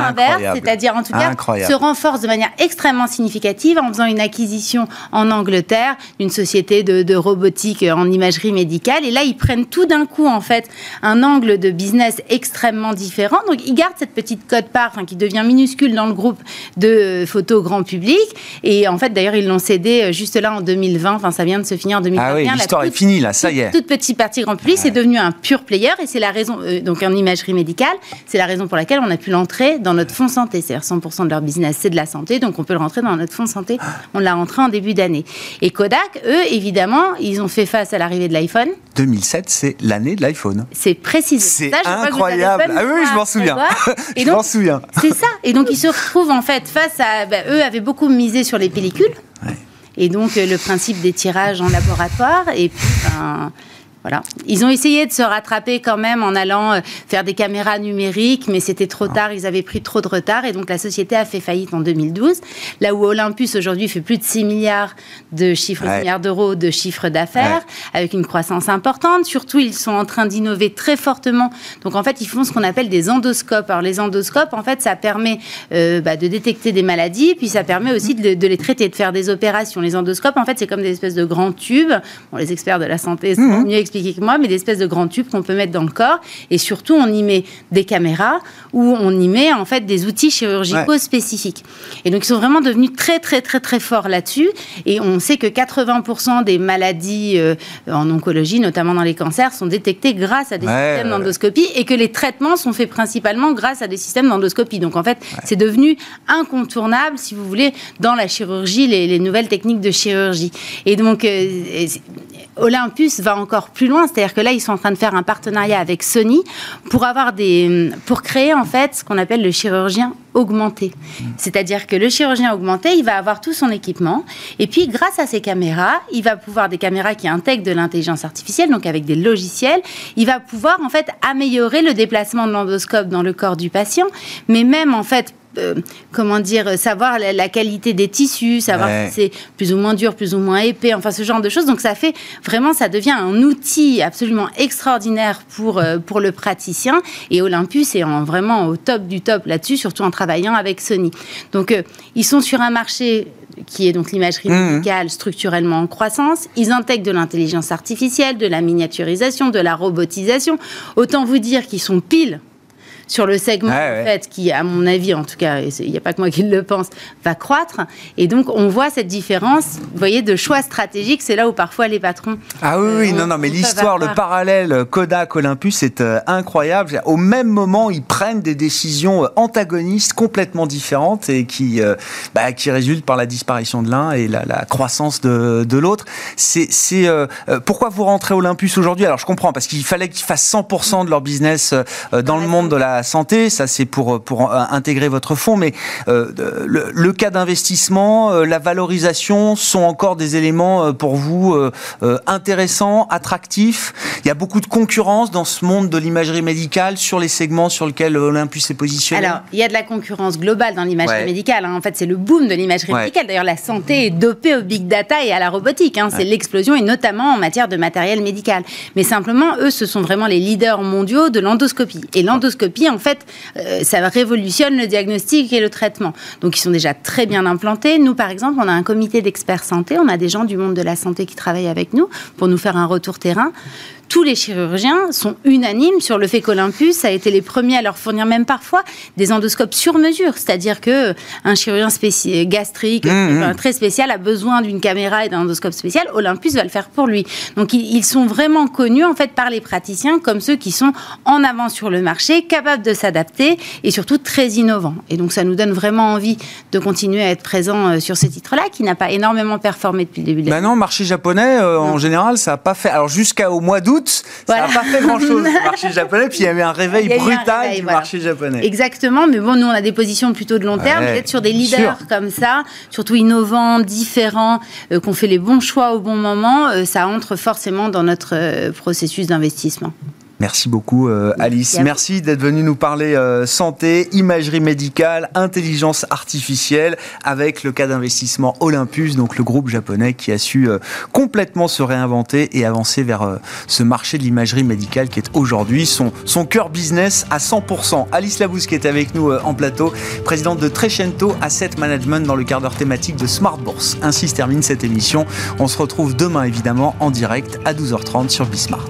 c'est-à-dire en tout cas se renforce de manière extrêmement significative en faisant une acquisition en Angleterre d'une société de, robotique en imagerie médicale. Et là, ils prennent tout d'un coup en fait un angle de business extrêmement différent. Donc ils gardent cette petite code part, enfin, qui devient minuscule dans le groupe de photos grand public. Et en fait, d'ailleurs, ils l'ont cédé euh, juste là en 2020. Enfin, ça vient de se finir en 2021. Ah oui, l'histoire est finie là, ça y est. Toute, petite partie grand public, c'est devenu un pur player et c'est la raison, euh, donc en imagerie médicale, c'est la raison pour laquelle on a pu l'entrer dans notre fonds santé. C'est-à-dire 100% de leur business, c'est de la santé, donc on peut le rentrer dans notre fonds santé. On l'a rentré en début d'année. Et Kodak, eux, évidemment, ils ont fait face à l'arrivée de l'iPhone. 2007, c'est l'année de l'iPhone. C'est précis. C'est incroyable. Ah oui, je m'en souviens. je m'en souviens. C'est ça. Et donc, ils se retrouvent en fait face à. Bah, eux avaient beaucoup misé sur les pellicules. Et donc, euh, le principe des tirages en laboratoire. Et puis, ben, voilà. Ils ont essayé de se rattraper quand même en allant euh, faire des caméras numériques, mais c'était trop tard, ils avaient pris trop de retard et donc la société a fait faillite en 2012. Là où Olympus aujourd'hui fait plus de 6 milliards de chiffres, milliards d'euros de chiffre d'affaires, avec une croissance importante. Surtout, ils sont en train d'innover très fortement. Donc en fait, ils font ce qu'on appelle des endoscopes. Alors les endoscopes, en fait, ça permet euh, bah, de détecter des maladies, puis ça permet aussi de, les traiter, de faire des opérations. Les endoscopes, en fait, c'est comme des espèces de grands tubes. Bon, les experts de la santé sont mmh. mieux expliqués moi, mais des espèces de grands tubes qu'on peut mettre dans le corps. Et surtout, on y met des caméras ou on y met en fait des outils chirurgicaux spécifiques. Et donc, ils sont vraiment devenus très, très, très, très forts là-dessus. Et on sait que 80% des maladies euh, en oncologie, notamment dans les cancers, sont détectées grâce à des systèmes d'endoscopie et que les traitements sont faits principalement grâce à des systèmes d'endoscopie. Donc, en fait, c'est devenu incontournable, si vous voulez, dans la chirurgie, les, nouvelles techniques de chirurgie. Et donc, euh, Olympus va encore plus loin, c'est-à-dire que là, ils sont en train de faire un partenariat avec Sony pour avoir des, pour créer en fait ce qu'on appelle le chirurgien augmenté. C'est-à-dire que le chirurgien augmenté, il va avoir tout son équipement et puis grâce à ces caméras, il va pouvoir des caméras qui intègrent de l'intelligence artificielle, donc avec des logiciels, il va pouvoir en fait améliorer le déplacement de l'endoscope dans le corps du patient, mais même en fait euh, comment dire, savoir la, qualité des tissus, savoir si c'est plus ou moins dur, plus ou moins épais, enfin ce genre de choses. Donc ça fait vraiment, ça devient un outil absolument extraordinaire pour, euh, pour le praticien. Et Olympus est en, vraiment au top du top là-dessus, surtout en travaillant avec Sony. Donc euh, ils sont sur un marché qui est donc l'imagerie mmh. médicale structurellement en croissance. Ils intègrent de l'intelligence artificielle, de la miniaturisation, de la robotisation. Autant vous dire qu'ils sont pile sur le segment en fait qui, à mon avis, en tout cas, il n'y a pas que moi qui le pense, va croître. Et donc on voit cette différence, vous voyez, de choix stratégiques. C'est là où parfois les patrons. Ah oui, oui non, non, mais l'histoire, le parallèle Kodak Olympus, c'est incroyable. Au même moment, ils prennent des décisions antagonistes complètement différentes et qui, bah, qui résultent par la disparition de l'un et la, la, croissance de, de l'autre. C'est pourquoi vous rentrez Olympus aujourd'hui? Alors je comprends parce qu'il fallait qu'ils fassent 100% de leur business euh, dans le monde de la santé. Ça c'est pour pour euh, intégrer votre fonds, mais euh, le, cas d'investissement, la valorisation sont encore des éléments pour vous intéressants, attractifs. Il y a beaucoup de concurrence dans ce monde de l'imagerie médicale sur les segments sur lesquels Olympus est positionné. Alors il y a de la concurrence globale dans l'imagerie médicale. Hein. En fait c'est le boom de l'imagerie médicale. D'ailleurs la santé est dopée au big data et à la robotique. Hein. C'est l'explosion et notamment en matière de matériel médical. Mais simplement, eux, ce sont vraiment les leaders mondiaux de l'endoscopie. Et l'endoscopie, en fait, euh, ça révolutionne le diagnostic et le traitement. Donc, ils sont déjà très bien implantés. Nous, par exemple, on a un comité d'experts santé. On a des gens du monde de la santé qui travaillent avec nous pour nous faire un retour terrain tous les chirurgiens sont unanimes sur le fait qu'Olympus a été les premiers à leur fournir même parfois des endoscopes sur mesure, c'est-à-dire que un chirurgien gastrique mmh, mmh. très spécial a besoin d'une caméra et d'un endoscope spécial, Olympus va le faire pour lui. Donc ils sont vraiment connus en fait par les praticiens comme ceux qui sont en avant sur le marché, capables de s'adapter et surtout très innovants. Et donc ça nous donne vraiment envie de continuer à être présent euh, sur ces titres-là qui n'a pas énormément performé depuis le début de l'année. Bah non, marché japonais euh, en général ça n'a pas fait. Alors jusqu'au mois d'août ça n'a pas fait grand-chose le marché japonais, puis il y avait un réveil brutal du marché japonais. Exactement, mais bon, nous on a des positions plutôt de long terme, peut-être sur des leaders comme ça, surtout innovants, différents, euh, qu'on fait les bons choix au bon moment, euh, ça entre forcément dans notre euh, processus d'investissement. Merci beaucoup euh, Alice. Merci d'être venue nous parler euh, santé, imagerie médicale, intelligence artificielle avec le cas d'investissement Olympus, donc le groupe japonais qui a su euh, complètement se réinventer et avancer vers ce marché de l'imagerie médicale qui est aujourd'hui son, son cœur business à 100%. Alice Labousse qui est avec nous en plateau, présidente de Trecento Asset Management dans le quart d'heure thématique de Smart Bourse. Ainsi se termine cette émission. On se retrouve demain évidemment en direct à 12h30 sur Bismart.